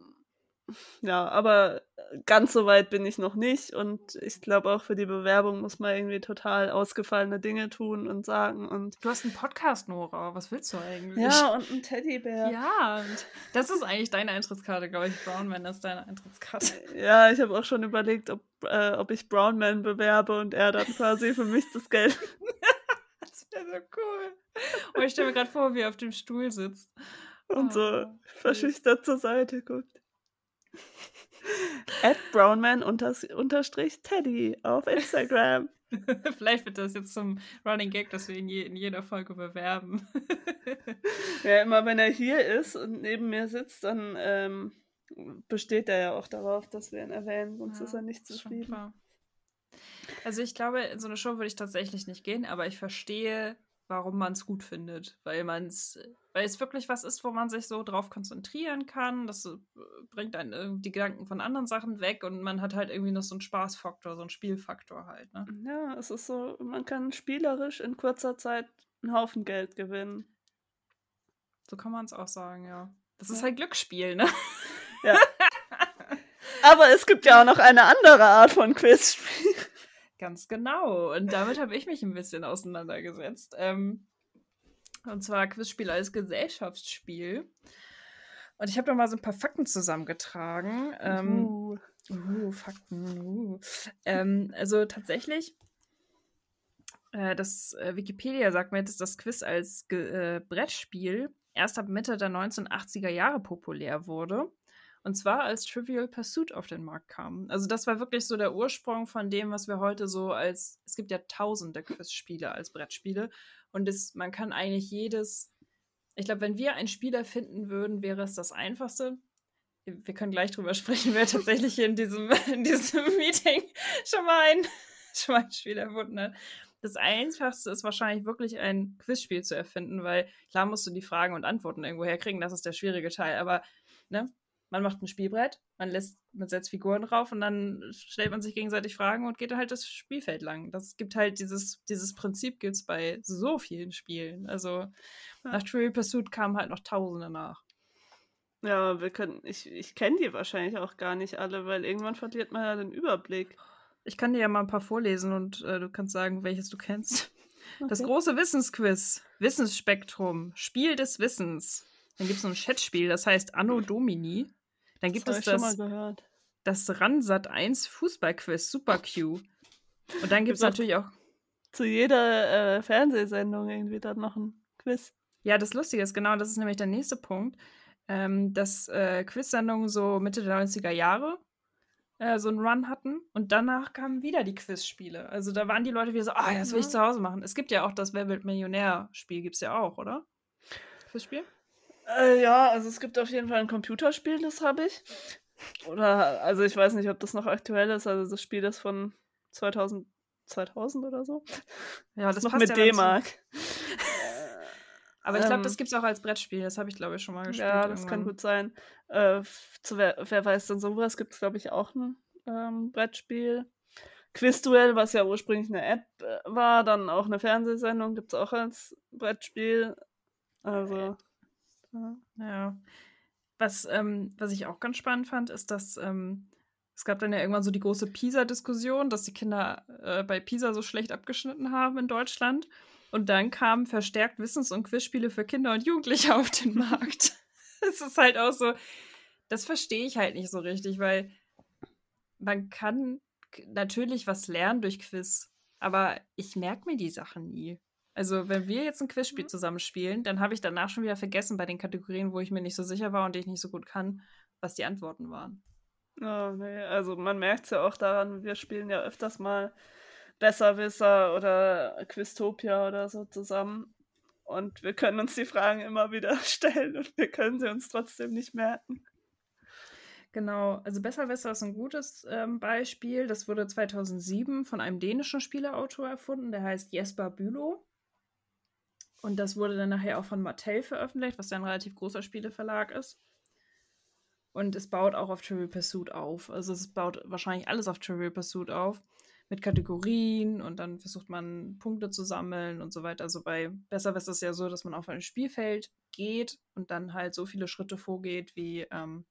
ja, aber ganz so weit bin ich noch nicht und ich glaube auch für die Bewerbung muss man irgendwie total ausgefallene Dinge tun und sagen und du hast einen Podcast Nora, was willst du eigentlich? Ja, und einen Teddybär. Ja, und das ist eigentlich deine Eintrittskarte, glaube ich. Brownman ist deine Eintrittskarte. Ja, ich habe auch schon überlegt, ob, äh, ob ich Brownman bewerbe und er dann quasi für mich das Geld. das wäre so cool. Und ich stelle mir gerade vor, wie er auf dem Stuhl sitzt. Und oh, so verschüchtert zur Seite guckt. At Brownman unterstrich Teddy auf Instagram. Vielleicht wird das jetzt zum Running Gag, dass wir ihn je, in jeder Folge bewerben. ja, immer wenn er hier ist und neben mir sitzt, dann ähm, besteht er ja auch darauf, dass wir ihn erwähnen, sonst ja, ist er nicht zufrieden. Also ich glaube, in so eine Show würde ich tatsächlich nicht gehen, aber ich verstehe warum man es gut findet, weil man es, weil es wirklich was ist, wo man sich so drauf konzentrieren kann. Das äh, bringt einen die Gedanken von anderen Sachen weg und man hat halt irgendwie noch so einen Spaßfaktor, so einen Spielfaktor halt. Ne? Ja, es ist so, man kann spielerisch in kurzer Zeit einen Haufen Geld gewinnen. So kann man es auch sagen, ja. Das ja. ist halt Glücksspiel, ne? Ja. Aber es gibt ja auch noch eine andere Art von Quizspiel. Ganz genau. Und damit habe ich mich ein bisschen auseinandergesetzt. Ähm, und zwar Quizspiel als Gesellschaftsspiel. Und ich habe da mal so ein paar Fakten zusammengetragen. Ähm, uh. Uh, Fakten. Uh. Ähm, also tatsächlich, äh, das äh, Wikipedia sagt mir, dass das Quiz als Ge äh, Brettspiel erst ab Mitte der 1980er Jahre populär wurde. Und zwar als Trivial Pursuit auf den Markt kam. Also das war wirklich so der Ursprung von dem, was wir heute so als, es gibt ja tausende Quizspiele als Brettspiele. Und es, man kann eigentlich jedes, ich glaube, wenn wir ein Spiel erfinden würden, wäre es das einfachste. Wir können gleich drüber sprechen, wer tatsächlich in diesem, in diesem Meeting schon mal, ein, schon mal ein Spiel erfunden hat. Das Einfachste ist wahrscheinlich wirklich ein Quizspiel zu erfinden, weil klar musst du die Fragen und Antworten irgendwo herkriegen, das ist der schwierige Teil. Aber ne, man macht ein Spielbrett, man lässt, man setzt Figuren drauf und dann stellt man sich gegenseitig Fragen und geht halt das Spielfeld lang. Das gibt halt dieses, dieses Prinzip gibt es bei so vielen Spielen. Also ja. nach Trivial Pursuit kamen halt noch Tausende nach. Ja, wir können, ich, ich kenne die wahrscheinlich auch gar nicht alle, weil irgendwann verliert man ja den Überblick. Ich kann dir ja mal ein paar vorlesen und äh, du kannst sagen, welches du kennst. Okay. Das große Wissensquiz, Wissensspektrum, Spiel des Wissens. Dann gibt es so ein Chatspiel, das heißt Anno Domini. Dann gibt das es das, das Ransat 1 Fußballquiz, Super Q. Und dann gibt es natürlich auch. Zu jeder äh, Fernsehsendung irgendwie dann noch ein Quiz. Ja, das Lustige ist, genau, das ist nämlich der nächste Punkt, ähm, dass äh, Quiz-Sendungen so Mitte der 90er Jahre äh, so einen Run hatten und danach kamen wieder die Quizspiele. Also da waren die Leute wieder so, ah, das will ich zu Hause machen. Es gibt ja auch das Wer wird Millionär-Spiel, gibt es ja auch, oder? Quizspiel? Äh, ja, also es gibt auf jeden Fall ein Computerspiel, das habe ich. Oder, also ich weiß nicht, ob das noch aktuell ist. Also das Spiel ist von 2000, 2000 oder so. Ja, das, das noch mit ja D-Mark. Aber ich glaube, das ähm. gibt es auch als Brettspiel. Das habe ich, glaube ich, schon mal gespielt. Ja, das irgendwann. kann gut sein. Äh, zu wer, wer weiß denn sowas, gibt es, glaube ich, auch ein ähm, Brettspiel. Quizduell, was ja ursprünglich eine App äh, war, dann auch eine Fernsehsendung, gibt es auch als Brettspiel. Also. Ja. ja. Was, ähm, was ich auch ganz spannend fand, ist, dass ähm, es gab dann ja irgendwann so die große PISA-Diskussion, dass die Kinder äh, bei PISA so schlecht abgeschnitten haben in Deutschland. Und dann kamen verstärkt Wissens- und Quizspiele für Kinder und Jugendliche auf den Markt. Es ist halt auch so, das verstehe ich halt nicht so richtig, weil man kann natürlich was lernen durch Quiz, aber ich merke mir die Sachen nie. Also, wenn wir jetzt ein Quizspiel mhm. zusammenspielen, dann habe ich danach schon wieder vergessen bei den Kategorien, wo ich mir nicht so sicher war und die ich nicht so gut kann, was die Antworten waren. Oh, nee, also man merkt es ja auch daran, wir spielen ja öfters mal Besserwisser oder Quiztopia oder so zusammen. Und wir können uns die Fragen immer wieder stellen und wir können sie uns trotzdem nicht merken. Genau, also Besserwisser ist ein gutes ähm, Beispiel. Das wurde 2007 von einem dänischen Spieleautor erfunden, der heißt Jesper Bülow. Und das wurde dann nachher auch von Mattel veröffentlicht, was ja ein relativ großer Spieleverlag ist. Und es baut auch auf Trivial Pursuit auf. Also es baut wahrscheinlich alles auf Trivial Pursuit auf. Mit Kategorien und dann versucht man Punkte zu sammeln und so weiter. Also bei Besser ist es ja so, dass man auf ein Spielfeld geht und dann halt so viele Schritte vorgeht, wie ähm,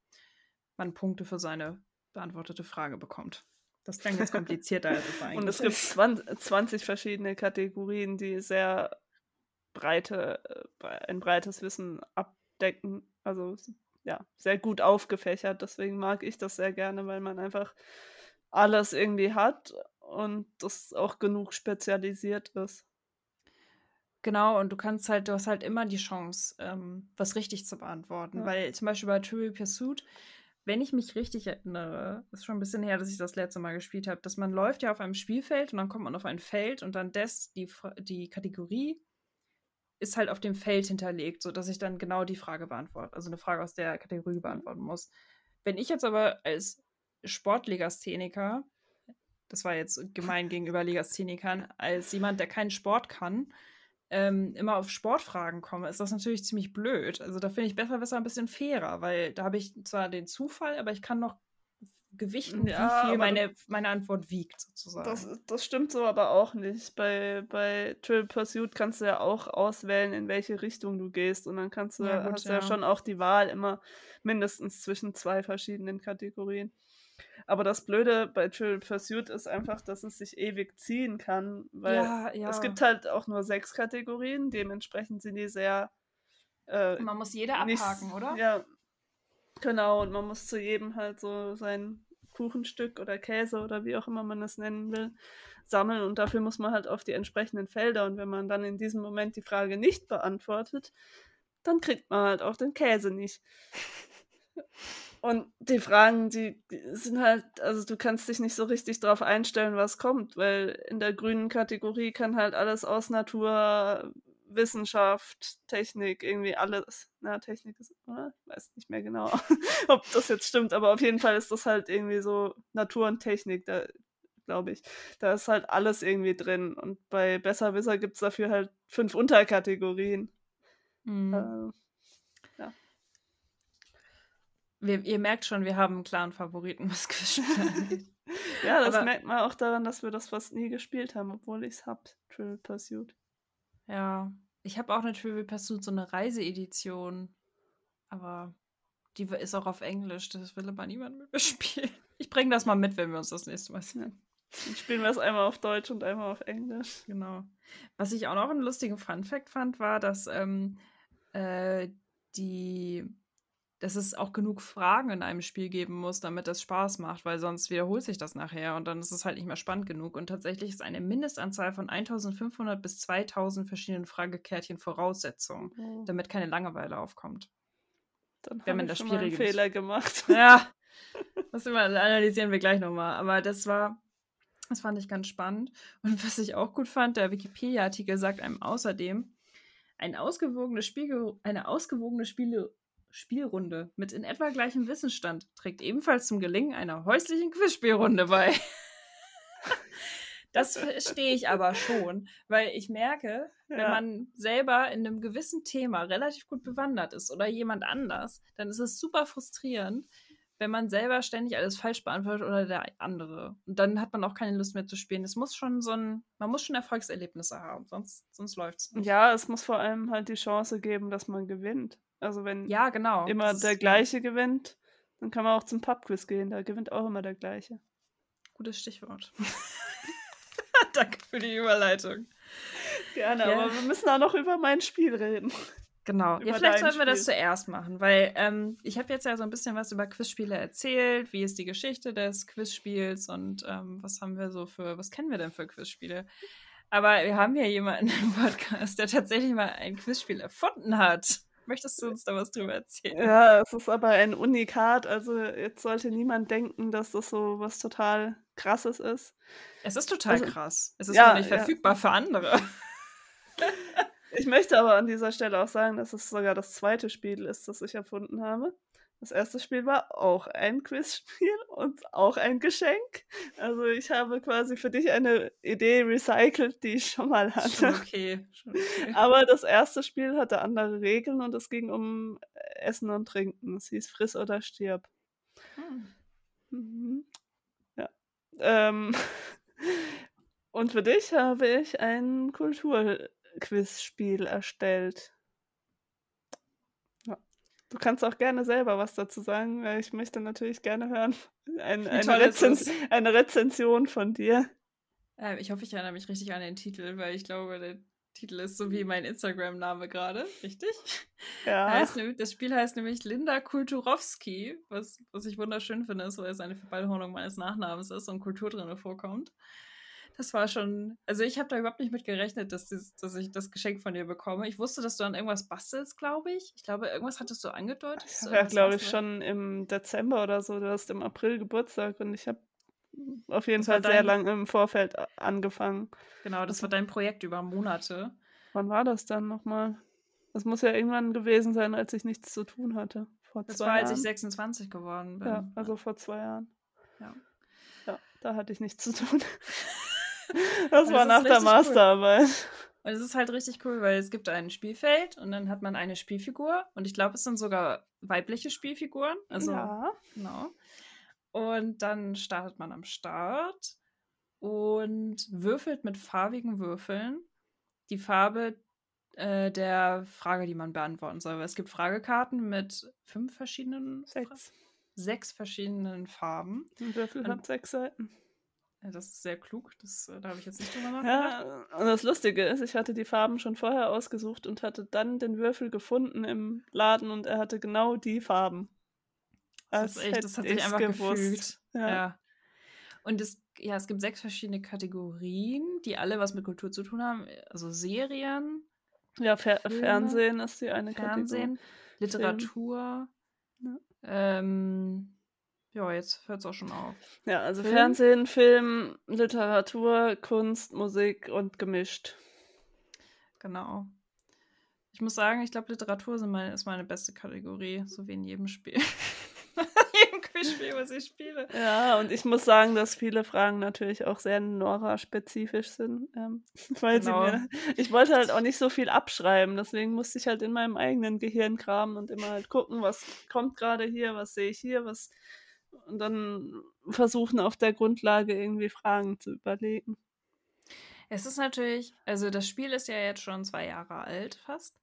man Punkte für seine beantwortete Frage bekommt. Das klingt jetzt komplizierter als es eigentlich Und es gibt 20, 20 verschiedene Kategorien, die sehr breite, äh, ein breites Wissen abdecken. Also ja, sehr gut aufgefächert. Deswegen mag ich das sehr gerne, weil man einfach alles irgendwie hat und das auch genug spezialisiert ist. Genau, und du kannst halt, du hast halt immer die Chance, ähm, was richtig zu beantworten. Ja. Weil zum Beispiel bei Trivial Pursuit wenn ich mich richtig erinnere, ist schon ein bisschen her, dass ich das letzte Mal gespielt habe, dass man läuft ja auf einem Spielfeld und dann kommt man auf ein Feld und dann das, die, die Kategorie ist halt auf dem Feld hinterlegt, sodass ich dann genau die Frage beantworte, also eine Frage aus der Kategorie beantworten muss. Wenn ich jetzt aber als Sportlegastheniker, das war jetzt gemein gegenüber Legasthenikern, als jemand, der keinen Sport kann, ähm, immer auf Sportfragen komme, ist das natürlich ziemlich blöd. Also da finde ich besser, besser ein bisschen fairer, weil da habe ich zwar den Zufall, aber ich kann noch gewichten, ja, wie viel meine, meine Antwort wiegt, sozusagen. Das, das stimmt so aber auch nicht. Bei, bei Triple Pursuit kannst du ja auch auswählen, in welche Richtung du gehst. Und dann kannst du, ja, gut, hast ja. ja schon auch die Wahl immer mindestens zwischen zwei verschiedenen Kategorien. Aber das Blöde bei Trivial Pursuit ist einfach, dass es sich ewig ziehen kann, weil ja, ja. es gibt halt auch nur sechs Kategorien, dementsprechend sind die sehr. Äh, man muss jede abhaken, nicht, oder? Ja, genau, und man muss zu jedem halt so sein Kuchenstück oder Käse oder wie auch immer man das nennen will, sammeln und dafür muss man halt auf die entsprechenden Felder und wenn man dann in diesem Moment die Frage nicht beantwortet, dann kriegt man halt auch den Käse nicht. Und die Fragen, die sind halt, also du kannst dich nicht so richtig darauf einstellen, was kommt, weil in der grünen Kategorie kann halt alles aus Natur, Wissenschaft, Technik, irgendwie alles. Na, Technik ist, oder? Ich weiß nicht mehr genau, ob das jetzt stimmt, aber auf jeden Fall ist das halt irgendwie so Natur und Technik, da glaube ich. Da ist halt alles irgendwie drin. Und bei Besserwisser gibt es dafür halt fünf Unterkategorien. Mhm. Äh, wir, ihr merkt schon, wir haben einen klaren Favoriten, was Quizspiele Ja, das Aber, merkt man auch daran, dass wir das fast nie gespielt haben, obwohl ich es habe, Trivial Pursuit. Ja, ich habe auch eine Trivial Pursuit, so eine Reiseedition. Aber die ist auch auf Englisch, das will aber niemand mit mir spielen. Ich bringe das mal mit, wenn wir uns das nächste Mal sehen. Dann spielen wir es einmal auf Deutsch und einmal auf Englisch. Genau. Was ich auch noch einen lustigen Fun-Fact fand, war, dass ähm, äh, die dass es auch genug Fragen in einem Spiel geben muss, damit das Spaß macht, weil sonst wiederholt sich das nachher und dann ist es halt nicht mehr spannend genug. Und tatsächlich ist eine Mindestanzahl von 1500 bis 2000 verschiedenen Fragekärtchen Voraussetzung, oh. damit keine Langeweile aufkommt. Dann haben wir das Spiel einen Fehler gemacht. Ja, das analysieren wir gleich nochmal. Aber das war, das fand ich ganz spannend. Und was ich auch gut fand, der Wikipedia-Artikel sagt einem außerdem, ein ausgewogenes Spiel, eine ausgewogene Spiele Spielrunde mit in etwa gleichem Wissensstand trägt ebenfalls zum Gelingen einer häuslichen Quizspielrunde bei. das verstehe ich aber schon, weil ich merke, ja. wenn man selber in einem gewissen Thema relativ gut bewandert ist oder jemand anders, dann ist es super frustrierend, wenn man selber ständig alles falsch beantwortet oder der andere. Und dann hat man auch keine Lust mehr zu spielen. Es muss schon so ein, man muss schon Erfolgserlebnisse haben, sonst, sonst läuft es nicht. Ja, es muss vor allem halt die Chance geben, dass man gewinnt. Also wenn ja, genau. immer der gleiche gewinnt, dann kann man auch zum Pubquiz gehen, da gewinnt auch immer der gleiche. Gutes Stichwort. Danke für die Überleitung. Gerne, ja. aber wir müssen auch noch über mein Spiel reden. Genau. Ja, vielleicht sollten wir das zuerst machen, weil ähm, ich habe jetzt ja so ein bisschen was über Quizspiele erzählt. Wie ist die Geschichte des Quizspiels und ähm, was haben wir so für, was kennen wir denn für Quizspiele? Aber wir haben ja jemanden im Podcast, der tatsächlich mal ein Quizspiel erfunden hat. Möchtest du uns da was drüber erzählen? Ja, es ist aber ein Unikat. Also jetzt sollte niemand denken, dass das so was total Krasses ist. Es ist total also, krass. Es ist ja, nur nicht verfügbar ja. für andere. Ich möchte aber an dieser Stelle auch sagen, dass es sogar das zweite Spiel ist, das ich erfunden habe. Das erste Spiel war auch ein Quizspiel und auch ein Geschenk. Also ich habe quasi für dich eine Idee recycelt, die ich schon mal hatte. Schon okay. Schon okay. Aber das erste Spiel hatte andere Regeln und es ging um Essen und Trinken. Es hieß Friss oder stirb. Hm. Mhm. Ja. Ähm. Und für dich habe ich ein Kulturquizspiel erstellt. Ja. Du kannst auch gerne selber was dazu sagen, weil ich möchte natürlich gerne hören. Ein, eine, Rezens eine, Rezension von dir. Ähm, ich hoffe, ich erinnere mich richtig an den Titel, weil ich glaube, der Titel ist so wie mein Instagram-Name gerade, richtig? Ja. Heißt, das Spiel heißt nämlich Linda Kulturowski, was, was ich wunderschön finde, ist, weil es eine Verballhornung meines Nachnamens ist und Kultur drin vorkommt das war schon, also ich habe da überhaupt nicht mit gerechnet, dass, das, dass ich das Geschenk von dir bekomme. Ich wusste, dass du an irgendwas bastelst, glaube ich. Ich glaube, irgendwas hattest du angedeutet. Ja, glaube ich, schon im Dezember oder so. Du hast im April Geburtstag und ich habe auf jeden das Fall sehr lange im Vorfeld angefangen. Genau, das war dein Projekt über Monate. Wann war das dann nochmal? Das muss ja irgendwann gewesen sein, als ich nichts zu tun hatte. Vor das war, Jahren. als ich 26 geworden bin. Ja, also vor zwei Jahren. Ja. Ja, da hatte ich nichts zu tun. Das war nach der Masterarbeit. Cool. Und es ist halt richtig cool, weil es gibt ein Spielfeld und dann hat man eine Spielfigur und ich glaube, es sind sogar weibliche Spielfiguren. Also, ja. Genau. Und dann startet man am Start und würfelt mit farbigen Würfeln die Farbe äh, der Frage, die man beantworten soll. Weil es gibt Fragekarten mit fünf verschiedenen, sechs, sechs verschiedenen Farben. Ein Würfel und, hat sechs Seiten. Das ist sehr klug, das, äh, da habe ich jetzt nicht drüber nachgedacht. Ja, und das Lustige ist, ich hatte die Farben schon vorher ausgesucht und hatte dann den Würfel gefunden im Laden und er hatte genau die Farben. Das, ist echt, das hat sich einfach gewusst. gefügt. Ja. ja. Und es, ja, es gibt sechs verschiedene Kategorien, die alle was mit Kultur zu tun haben. Also Serien. Ja, Fer Filme, Fernsehen ist die eine Fernsehen, Kategorie. Literatur. Ja. Ähm, ja, jetzt hört es auch schon auf. Ja, also Film? Fernsehen, Film, Literatur, Kunst, Musik und gemischt. Genau. Ich muss sagen, ich glaube, Literatur ist meine, ist meine beste Kategorie, so wie in jedem Spiel. jedem Quizspiel, was ich spiele. Ja, und ich muss sagen, dass viele Fragen natürlich auch sehr Nora-spezifisch sind. Ähm, weil genau. sie mir, ich wollte halt auch nicht so viel abschreiben, deswegen musste ich halt in meinem eigenen Gehirn kramen und immer halt gucken, was kommt gerade hier, was sehe ich hier, was und dann versuchen auf der Grundlage irgendwie Fragen zu überlegen. Es ist natürlich, also das Spiel ist ja jetzt schon zwei Jahre alt fast.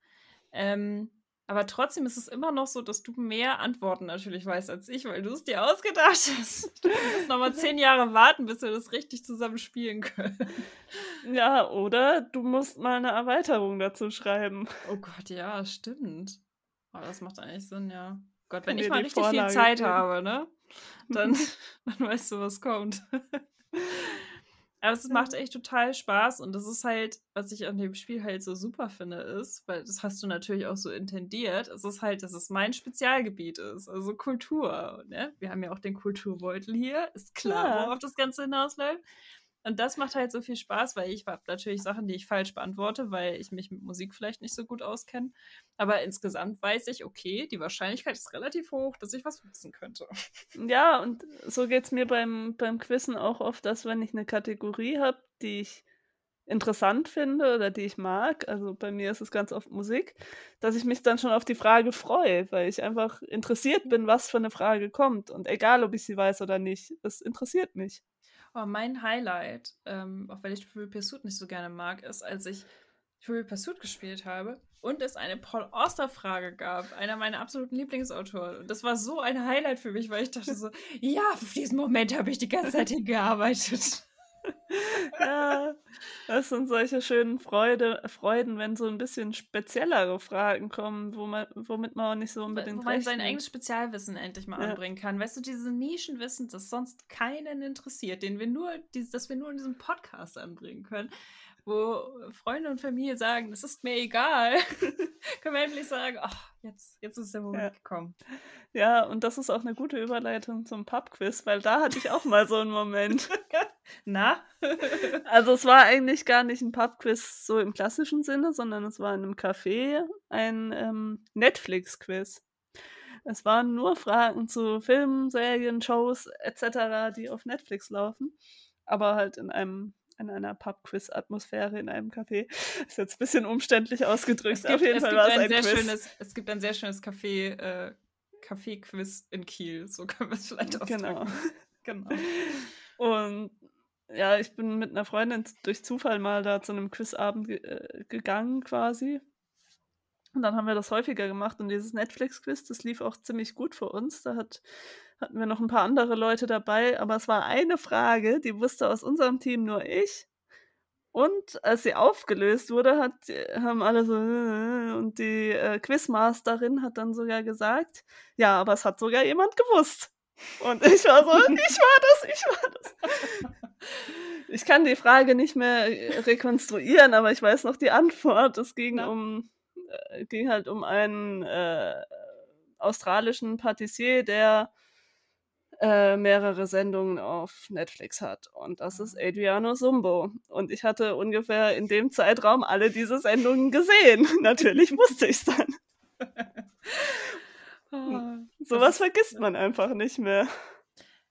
Ähm, aber trotzdem ist es immer noch so, dass du mehr Antworten natürlich weißt als ich, weil du es dir ausgedacht hast. Du musst nochmal zehn Jahre warten, bis wir das richtig zusammen spielen können. Ja, oder du musst mal eine Erweiterung dazu schreiben. Oh Gott, ja, stimmt. Aber das macht eigentlich Sinn, ja. Gott, wenn ich mal richtig Vorlage viel Zeit geben. habe, ne? Dann, dann weißt du, was kommt. Aber es macht echt total Spaß und das ist halt, was ich an dem Spiel halt so super finde, ist, weil das hast du natürlich auch so intendiert, es ist halt, dass es mein Spezialgebiet ist, also Kultur. Ne? Wir haben ja auch den Kulturbeutel hier, ist klar, ja. worauf das Ganze hinausläuft. Und das macht halt so viel Spaß, weil ich habe natürlich Sachen, die ich falsch beantworte, weil ich mich mit Musik vielleicht nicht so gut auskenne. Aber insgesamt weiß ich, okay, die Wahrscheinlichkeit ist relativ hoch, dass ich was wissen könnte. Ja, und so geht es mir beim, beim Quizzen auch oft, dass wenn ich eine Kategorie habe, die ich interessant finde oder die ich mag, also bei mir ist es ganz oft Musik, dass ich mich dann schon auf die Frage freue, weil ich einfach interessiert bin, was für eine Frage kommt. Und egal, ob ich sie weiß oder nicht, es interessiert mich. Oh, mein Highlight, ähm, auch weil ich Trivial Pursuit nicht so gerne mag, ist, als ich Trivial Pursuit gespielt habe und es eine Paul Auster-Frage gab, einer meiner absoluten Lieblingsautoren. Und das war so ein Highlight für mich, weil ich dachte so, ja, für diesen Moment habe ich die ganze Zeit hingearbeitet. ja, das sind solche schönen Freude, Freuden, wenn so ein bisschen speziellere Fragen kommen, wo man, womit man auch nicht so unbedingt Wo man sein eigenes Spezialwissen endlich mal ja. anbringen kann. Weißt du, dieses Nischenwissen, das sonst keinen interessiert, den wir nur, das wir nur in diesem Podcast anbringen können wo Freunde und Familie sagen, das ist mir egal, können wir endlich sagen, ach, jetzt, jetzt ist der Moment ja. gekommen. Ja, und das ist auch eine gute Überleitung zum Pubquiz, weil da hatte ich auch mal so einen Moment. Na? also es war eigentlich gar nicht ein Pubquiz so im klassischen Sinne, sondern es war in einem Café ein ähm, Netflix-Quiz. Es waren nur Fragen zu Filmen, Serien, Shows etc., die auf Netflix laufen, aber halt in einem in einer Pub-Quiz-Atmosphäre in einem Café. Ist jetzt ein bisschen umständlich ausgedrückt. Gibt, Auf jeden Fall war es ein, ein Quiz. Schönes, es gibt ein sehr schönes Café, äh, Café-Quiz in Kiel. So können wir es vielleicht ausdrücken. Genau. genau. Und ja, ich bin mit einer Freundin durch Zufall mal da zu einem Quizabend ge äh, gegangen quasi. Und dann haben wir das häufiger gemacht und dieses Netflix-Quiz, das lief auch ziemlich gut für uns. Da hat hatten wir noch ein paar andere Leute dabei, aber es war eine Frage, die wusste aus unserem Team nur ich. Und als sie aufgelöst wurde, hat, haben alle so, und die äh, Quizmasterin hat dann sogar gesagt, ja, aber es hat sogar jemand gewusst. Und ich war so, ich war das, ich war das. Ich kann die Frage nicht mehr rekonstruieren, aber ich weiß noch die Antwort. Es ging ja. um, äh, ging halt um einen äh, australischen Patissier, der äh, mehrere Sendungen auf Netflix hat. Und das ist ah. Adriano Sumbo. Und ich hatte ungefähr in dem Zeitraum alle diese Sendungen gesehen. Natürlich wusste ich es dann. oh, Sowas vergisst man einfach nicht mehr.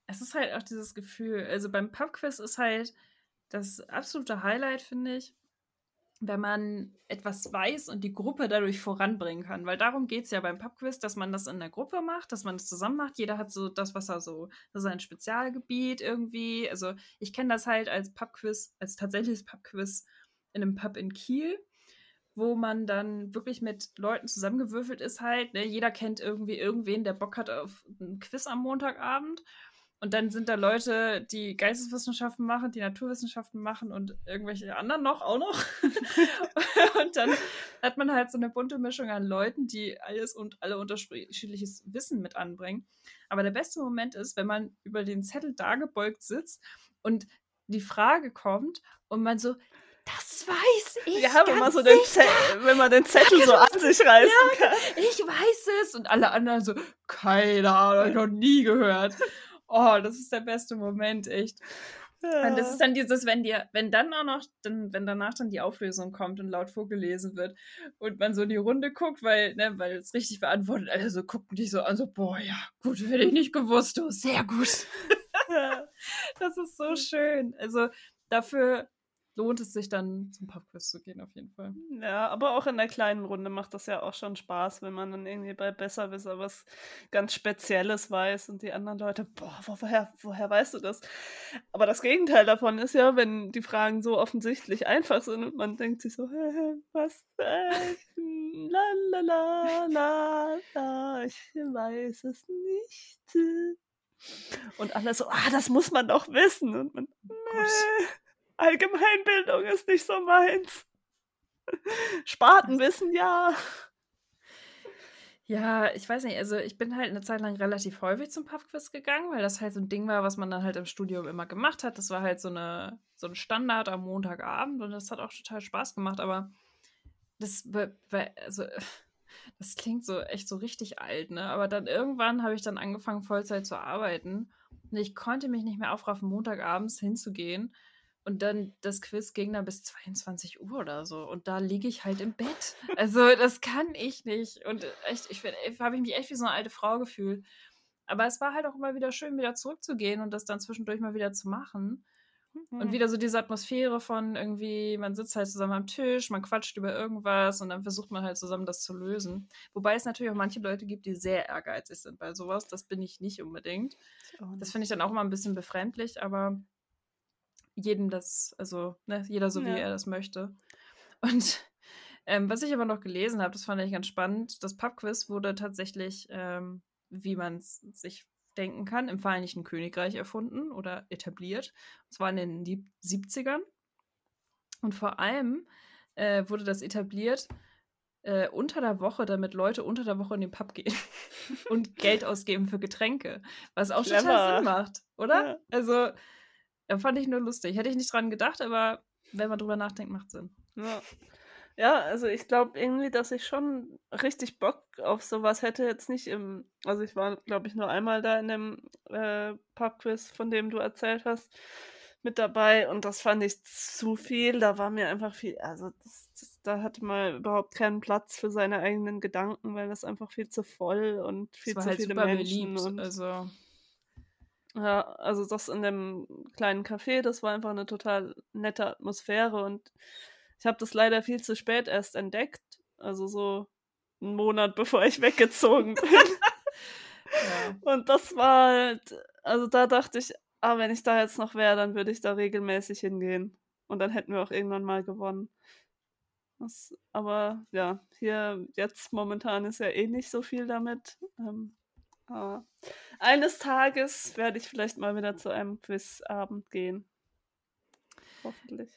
Es ist halt auch dieses Gefühl. Also beim Pubquiz ist halt das absolute Highlight, finde ich, wenn man etwas weiß und die Gruppe dadurch voranbringen kann. Weil darum geht es ja beim Pubquiz, dass man das in der Gruppe macht, dass man das zusammen macht. Jeder hat so das, was er so, das ist ein Spezialgebiet irgendwie. Also ich kenne das halt als Pubquiz, als tatsächliches Pubquiz in einem Pub in Kiel, wo man dann wirklich mit Leuten zusammengewürfelt ist halt. Ne? Jeder kennt irgendwie irgendwen, der Bock hat auf ein Quiz am Montagabend. Und dann sind da Leute, die Geisteswissenschaften machen, die Naturwissenschaften machen und irgendwelche anderen noch auch noch. und dann hat man halt so eine bunte Mischung an Leuten, die alles und alle unterschiedliches Wissen mit anbringen. Aber der beste Moment ist, wenn man über den Zettel dargebeugt sitzt und die Frage kommt und man so, das weiß ich. Ja, wenn man, so den wenn man den Zettel so an sich reißen ja, kann. Ich weiß es. Und alle anderen so, keine Ahnung, hab ich noch nie gehört. Oh, das ist der beste Moment, echt. Ja. Und das ist dann dieses, wenn dir, wenn dann auch noch, dann, wenn danach dann die Auflösung kommt und laut vorgelesen wird und man so in die Runde guckt, weil, ne, weil es richtig beantwortet, alle so gucken dich so an, so, boah, ja, gut, hätte ich nicht gewusst, du, sehr gut. das ist so schön. Also dafür lohnt es sich dann zum Pubquiz zu gehen, auf jeden Fall. Ja, aber auch in der kleinen Runde macht das ja auch schon Spaß, wenn man dann irgendwie bei Besserwisser was ganz Spezielles weiß und die anderen Leute, boah, woher, woher weißt du das? Aber das Gegenteil davon ist ja, wenn die Fragen so offensichtlich einfach sind und man denkt sich so, hä, was, äh, la la la la la, ich weiß es nicht. Und alle so, ah, das muss man doch wissen. Und man, oh. Allgemeinbildung ist nicht so meins. Spartenwissen, ja. Ja, ich weiß nicht, also ich bin halt eine Zeit lang relativ häufig zum Pubquiz gegangen, weil das halt so ein Ding war, was man dann halt im Studium immer gemacht hat. Das war halt so, eine, so ein Standard am Montagabend und das hat auch total Spaß gemacht, aber das, also, das klingt so echt so richtig alt, ne? Aber dann irgendwann habe ich dann angefangen, Vollzeit zu arbeiten und ich konnte mich nicht mehr aufraffen, Montagabends hinzugehen und dann das Quiz ging dann bis 22 Uhr oder so. Und da liege ich halt im Bett. Also, das kann ich nicht. Und echt, ich habe ich mich echt wie so eine alte Frau gefühlt. Aber es war halt auch immer wieder schön, wieder zurückzugehen und das dann zwischendurch mal wieder zu machen. Und Hm. wieder so diese Atmosphäre von irgendwie, man sitzt halt zusammen am Tisch, man quatscht über irgendwas und dann versucht man halt zusammen das zu lösen. Wobei es natürlich auch manche Leute gibt, die sehr ehrgeizig sind bei sowas. Das bin ich nicht unbedingt. Das finde ich dann auch immer ein bisschen befremdlich, aber jedem das, also ne, jeder so, wie Ja. er das möchte. Und ähm, was ich aber noch gelesen habe, das fand ich ganz spannend, das Pubquiz wurde tatsächlich, ähm, wie man es sich denken kann, im Vereinigten Königreich erfunden oder etabliert. Und zwar in den Sieb- 70ern. Und vor allem äh, wurde das etabliert äh, unter der Woche, damit Leute unter der Woche in den Pub gehen und Geld ausgeben für Getränke. Was auch total Clever. Sinn macht, oder? Ja. Also, fand ich nur lustig. Hätte ich nicht dran gedacht, aber wenn man drüber nachdenkt, macht Sinn. Ja. Ja, also ich glaube irgendwie, dass ich schon richtig Bock auf sowas hätte. Jetzt nicht im, also ich war, glaube ich, nur einmal da in dem äh, Pubquiz, von dem du erzählt hast, mit dabei und das fand ich zu viel. Da war mir einfach viel, also das, das, da hatte man überhaupt keinen Platz für seine eigenen Gedanken, weil das einfach viel zu voll und viel zu halt viele Menschen beliebt. und Also, ja, also das in dem kleinen Café, das war einfach eine total nette Atmosphäre und ich habe das leider viel zu spät erst entdeckt. Also so einen Monat bevor ich weggezogen bin. ja. Und das war halt, also da dachte ich, ah, wenn ich da jetzt noch wäre, dann würde ich da regelmäßig hingehen. Und dann hätten wir auch irgendwann mal gewonnen. Das, aber ja, hier jetzt momentan ist ja eh nicht so viel damit. Ähm, aber eines Tages werde ich vielleicht mal wieder zu einem Quizabend gehen. Hoffentlich.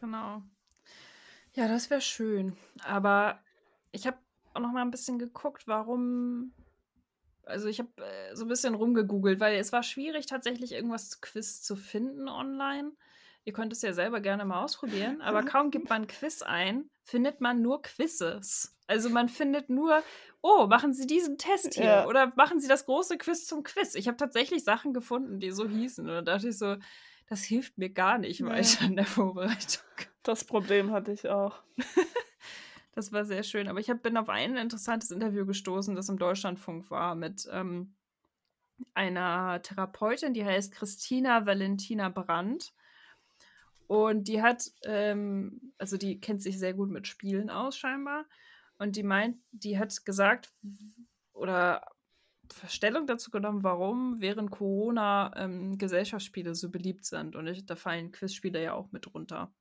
Genau. Ja, das wäre schön. Aber ich habe auch noch mal ein bisschen geguckt, warum. Also ich habe äh, so ein bisschen rumgegoogelt, weil es war schwierig, tatsächlich irgendwas Quiz zu finden online. Ihr könnt es ja selber gerne mal ausprobieren, aber kaum gibt man Quiz ein, findet man nur Quizzes. Also man findet nur, oh, machen Sie diesen Test hier Ja. oder machen Sie das große Quiz zum Quiz. Ich habe tatsächlich Sachen gefunden, die so hießen. Und da dachte ich so, das hilft mir gar nicht Nee. weiter in der Vorbereitung. Das Problem hatte ich auch. Das war sehr schön. Aber ich hab, bin auf ein interessantes Interview gestoßen, das im Deutschlandfunk war, mit ähm, einer Therapeutin, die heißt Christina Valentina Brandt. Und die hat, ähm, also die kennt sich sehr gut mit Spielen aus, scheinbar. Und die meint, die hat gesagt oder Stellung dazu genommen, warum während Corona ähm, Gesellschaftsspiele so beliebt sind. Und ich, da fallen Quizspiele ja auch mit runter.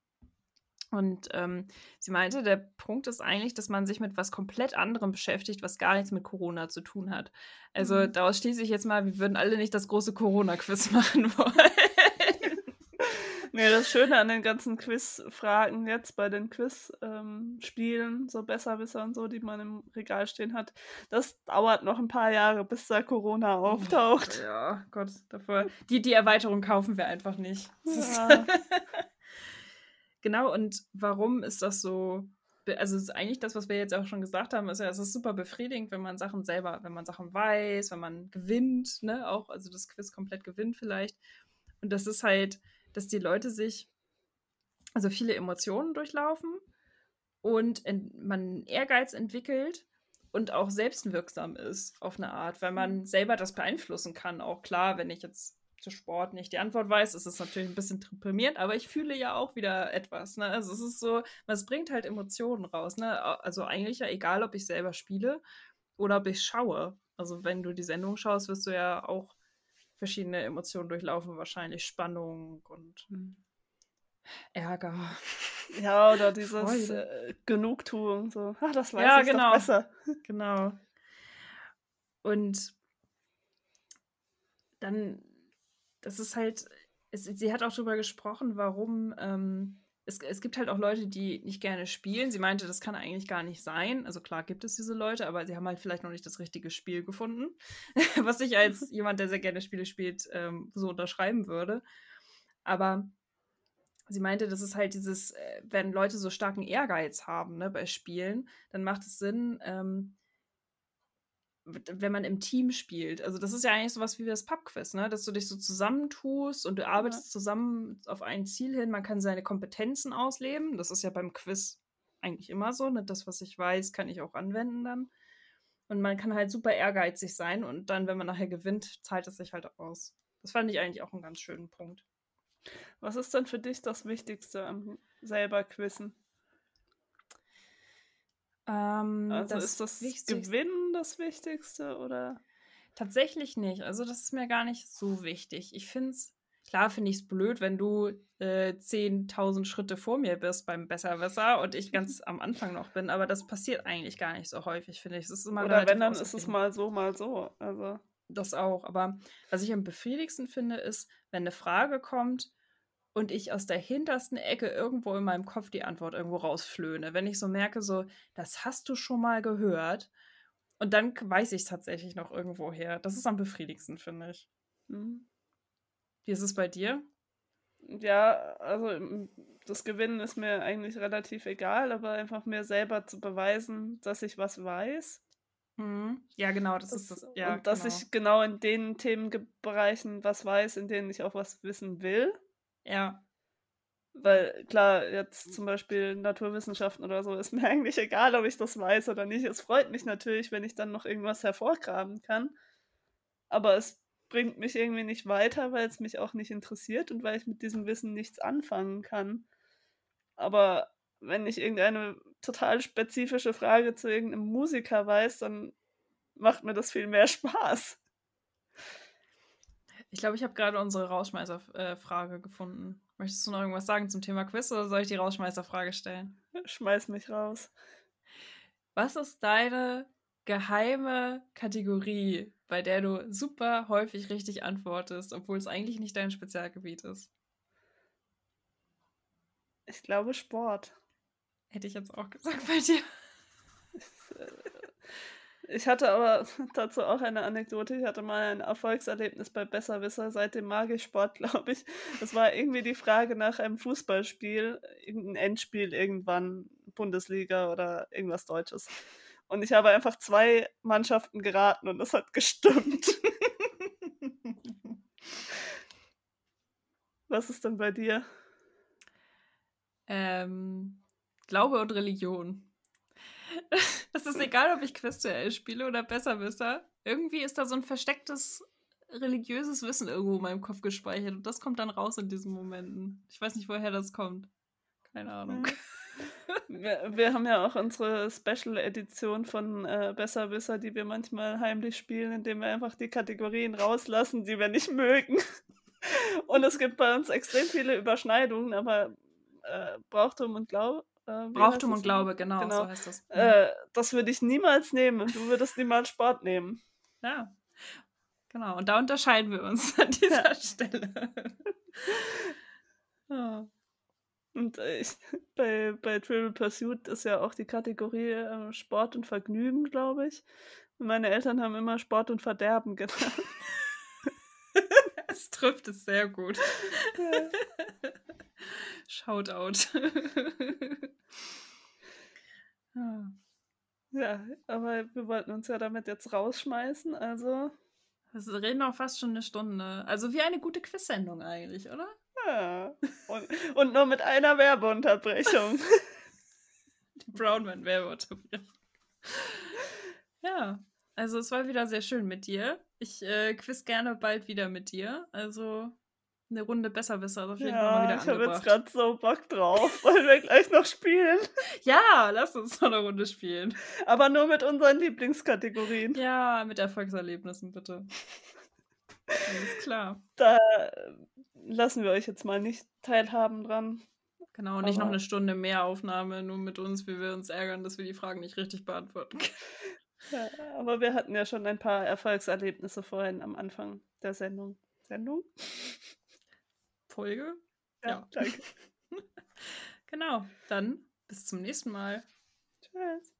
Und ähm, sie meinte, der Punkt ist eigentlich, dass man sich mit was komplett anderem beschäftigt, was gar nichts mit Corona zu tun hat. Also Mhm. daraus schließe ich jetzt mal, wir würden alle nicht das große Corona-Quiz machen wollen. Nee, das Schöne an den ganzen Quiz-Fragen jetzt bei den Quiz-Spielen, so Besserwisser und so, die man im Regal stehen hat, das dauert noch ein paar Jahre, bis da Corona auftaucht. Ja, Gott, davor. Die, die Erweiterung kaufen wir einfach nicht. Ja. genau, und warum ist das so? Also es ist eigentlich das, was wir jetzt auch schon gesagt haben, ist ja, es ist super befriedigend, wenn man Sachen selber, wenn man Sachen weiß, wenn man gewinnt, ne, auch, also das Quiz komplett gewinnt vielleicht. Und das ist halt, dass die Leute sich, also viele Emotionen durchlaufen und en man Ehrgeiz entwickelt und auch selbstwirksam ist auf eine Art, weil man selber das beeinflussen kann. Auch klar, wenn ich jetzt zu Sport nicht die Antwort weiß, ist es natürlich ein bisschen deprimierend, aber ich fühle ja auch wieder etwas. Ne? Also es ist so, es bringt halt Emotionen raus. Ne? Also eigentlich ja egal, ob ich selber spiele oder ob ich schaue. Also wenn du die Sendung schaust, wirst du ja auch verschiedene Emotionen durchlaufen, wahrscheinlich Spannung und Ärger. Ja, oder dieses äh, Genugtuung, so, ah, das weiß Ja, ich genau. doch besser. Genau. Und dann, das ist halt, es, sie hat auch darüber gesprochen, warum ähm, es, es gibt halt auch Leute, die nicht gerne spielen. Sie meinte, das kann eigentlich gar nicht sein. Also klar gibt es diese Leute, aber sie haben halt vielleicht noch nicht das richtige Spiel gefunden, was ich als jemand, der sehr gerne Spiele spielt, ähm, so unterschreiben würde. Aber sie meinte, das ist halt dieses, äh, wenn Leute so starken Ehrgeiz haben ne, bei Spielen, dann macht es Sinn, ähm, wenn man im Team spielt. Also das ist ja eigentlich sowas wie das Pubquiz, ne? dass du dich so zusammentust und du arbeitest zusammen auf ein Ziel hin. Man kann seine Kompetenzen ausleben. Das ist ja beim Quiz eigentlich immer so. Ne? Das, was ich weiß, kann ich auch anwenden dann. Und man kann halt super ehrgeizig sein und dann, wenn man nachher gewinnt, zahlt es sich halt aus. Das fand ich eigentlich auch einen ganz schönen Punkt. Was ist denn für dich das Wichtigste am selber Quizzen? Ähm, Also das ist das Gewinnen das Wichtigste oder? Tatsächlich nicht. Also das ist mir gar nicht so wichtig. Ich finde es, klar finde ich es blöd, wenn du äh, 10.000 Schritte vor mir bist beim Besserwisser und ich ganz am Anfang noch bin, aber das passiert eigentlich gar nicht so häufig, finde ich. Es ist immer Oder wenn, dann ist es mal so, mal so. Also, Das auch. Aber was ich am befriedigsten finde, ist, wenn eine Frage kommt und ich aus der hintersten Ecke irgendwo in meinem Kopf die Antwort irgendwo rausflöhne. Wenn ich so merke, so, das hast du schon mal gehört. Und dann weiß ich es tatsächlich noch irgendwo her. Das ist am befriedigendsten, finde ich. hm. Wie ist es bei dir? ja, also mm, das Gewinnen ist mir eigentlich relativ egal, aber einfach mir selber zu beweisen, dass ich was weiß. Mhm. Ja, genau, das, Das, ist das. Ja, und dass genau. ich genau in den Themenbereichen was weiß, in denen ich auch was wissen will. Ja, Weil klar, jetzt zum Beispiel Naturwissenschaften oder so ist mir eigentlich egal, ob ich das weiß oder nicht. Es freut mich natürlich, wenn ich dann noch irgendwas hervorgraben kann. Aber es bringt mich irgendwie nicht weiter, weil es mich auch nicht interessiert und weil ich mit diesem Wissen nichts anfangen kann. Aber wenn ich irgendeine total spezifische Frage zu irgendeinem Musiker weiß, dann macht mir das viel mehr Spaß. ich glaube, ich habe gerade unsere Rausschmeißer-Frage gefunden. Möchtest du noch irgendwas sagen zum Thema Quiz oder soll ich die Rausschmeißer-Frage stellen? Schmeiß mich raus. Was ist deine geheime Kategorie, bei der du super häufig richtig antwortest, obwohl es eigentlich nicht dein Spezialgebiet ist? Ich glaube Sport. Hätte ich jetzt auch gesagt bei dir. Ich hatte aber dazu auch eine Anekdote. Ich hatte mal ein Erfolgserlebnis bei Besserwisser. Seitdem mag ich glaube ich. Das war irgendwie die Frage nach einem Fußballspiel, irgendein Endspiel irgendwann, Bundesliga oder irgendwas Deutsches. Und ich habe einfach zwei Mannschaften geraten und das hat gestimmt. Was ist denn bei dir? ähm, Glaube und Religion. Es ist egal, ob ich Quizduell spiele oder Besserwisser. Irgendwie ist da so ein verstecktes religiöses Wissen irgendwo in meinem Kopf gespeichert und das kommt dann raus in diesen Momenten. Ich weiß nicht, woher das kommt. Keine Ahnung. Wir, wir haben ja auch unsere Special-Edition von äh, Besserwisser, die wir manchmal heimlich spielen, indem wir einfach die Kategorien rauslassen, die wir nicht mögen. Und es gibt bei uns extrem viele Überschneidungen, aber äh, Brauchtum und Glaube. Äh, Brauchtum und? Glaube, genau, Genau. so heißt das. Mhm. Äh, das würde ich niemals nehmen. Du würdest niemals Sport nehmen. Ja, genau. Und da unterscheiden wir uns an dieser Ja. Stelle. ja. Und äh, ich, bei, bei Trivial Pursuit ist ja auch die Kategorie äh, Sport und Vergnügen, glaube ich. Und meine Eltern haben immer Sport und Verderben genannt. Es trifft es sehr gut. Shoutout. ja. Ja, aber wir wollten uns ja damit jetzt rausschmeißen, also Wir reden auch fast schon eine Stunde. Also wie eine gute Quiz-Sendung eigentlich, oder? ja. Und, und nur mit einer Werbeunterbrechung. Die Brownman Werbeunterbrechung. Ja, also es war wieder sehr schön mit dir. Ich äh, quiz gerne bald wieder mit dir. Also eine Runde Besserwisser ist auf jeden Fall mal Ja, wieder ich habe jetzt gerade so Bock drauf, weil wir gleich noch spielen. Ja, lass uns noch eine Runde spielen. Aber nur mit unseren Lieblingskategorien. Ja, mit Erfolgserlebnissen bitte. Alles klar. Da äh, lassen wir euch jetzt mal nicht teilhaben dran. Genau, nicht noch Aber- eine Stunde mehr Aufnahme, nur mit uns, wie wir uns ärgern, dass wir die Fragen nicht richtig beantworten können. Ja, aber wir hatten ja schon ein paar Erfolgserlebnisse vorhin am Anfang der Sendung. Sendung? Folge? Ja, Ja. danke. Genau, dann bis zum nächsten Mal. Tschüss.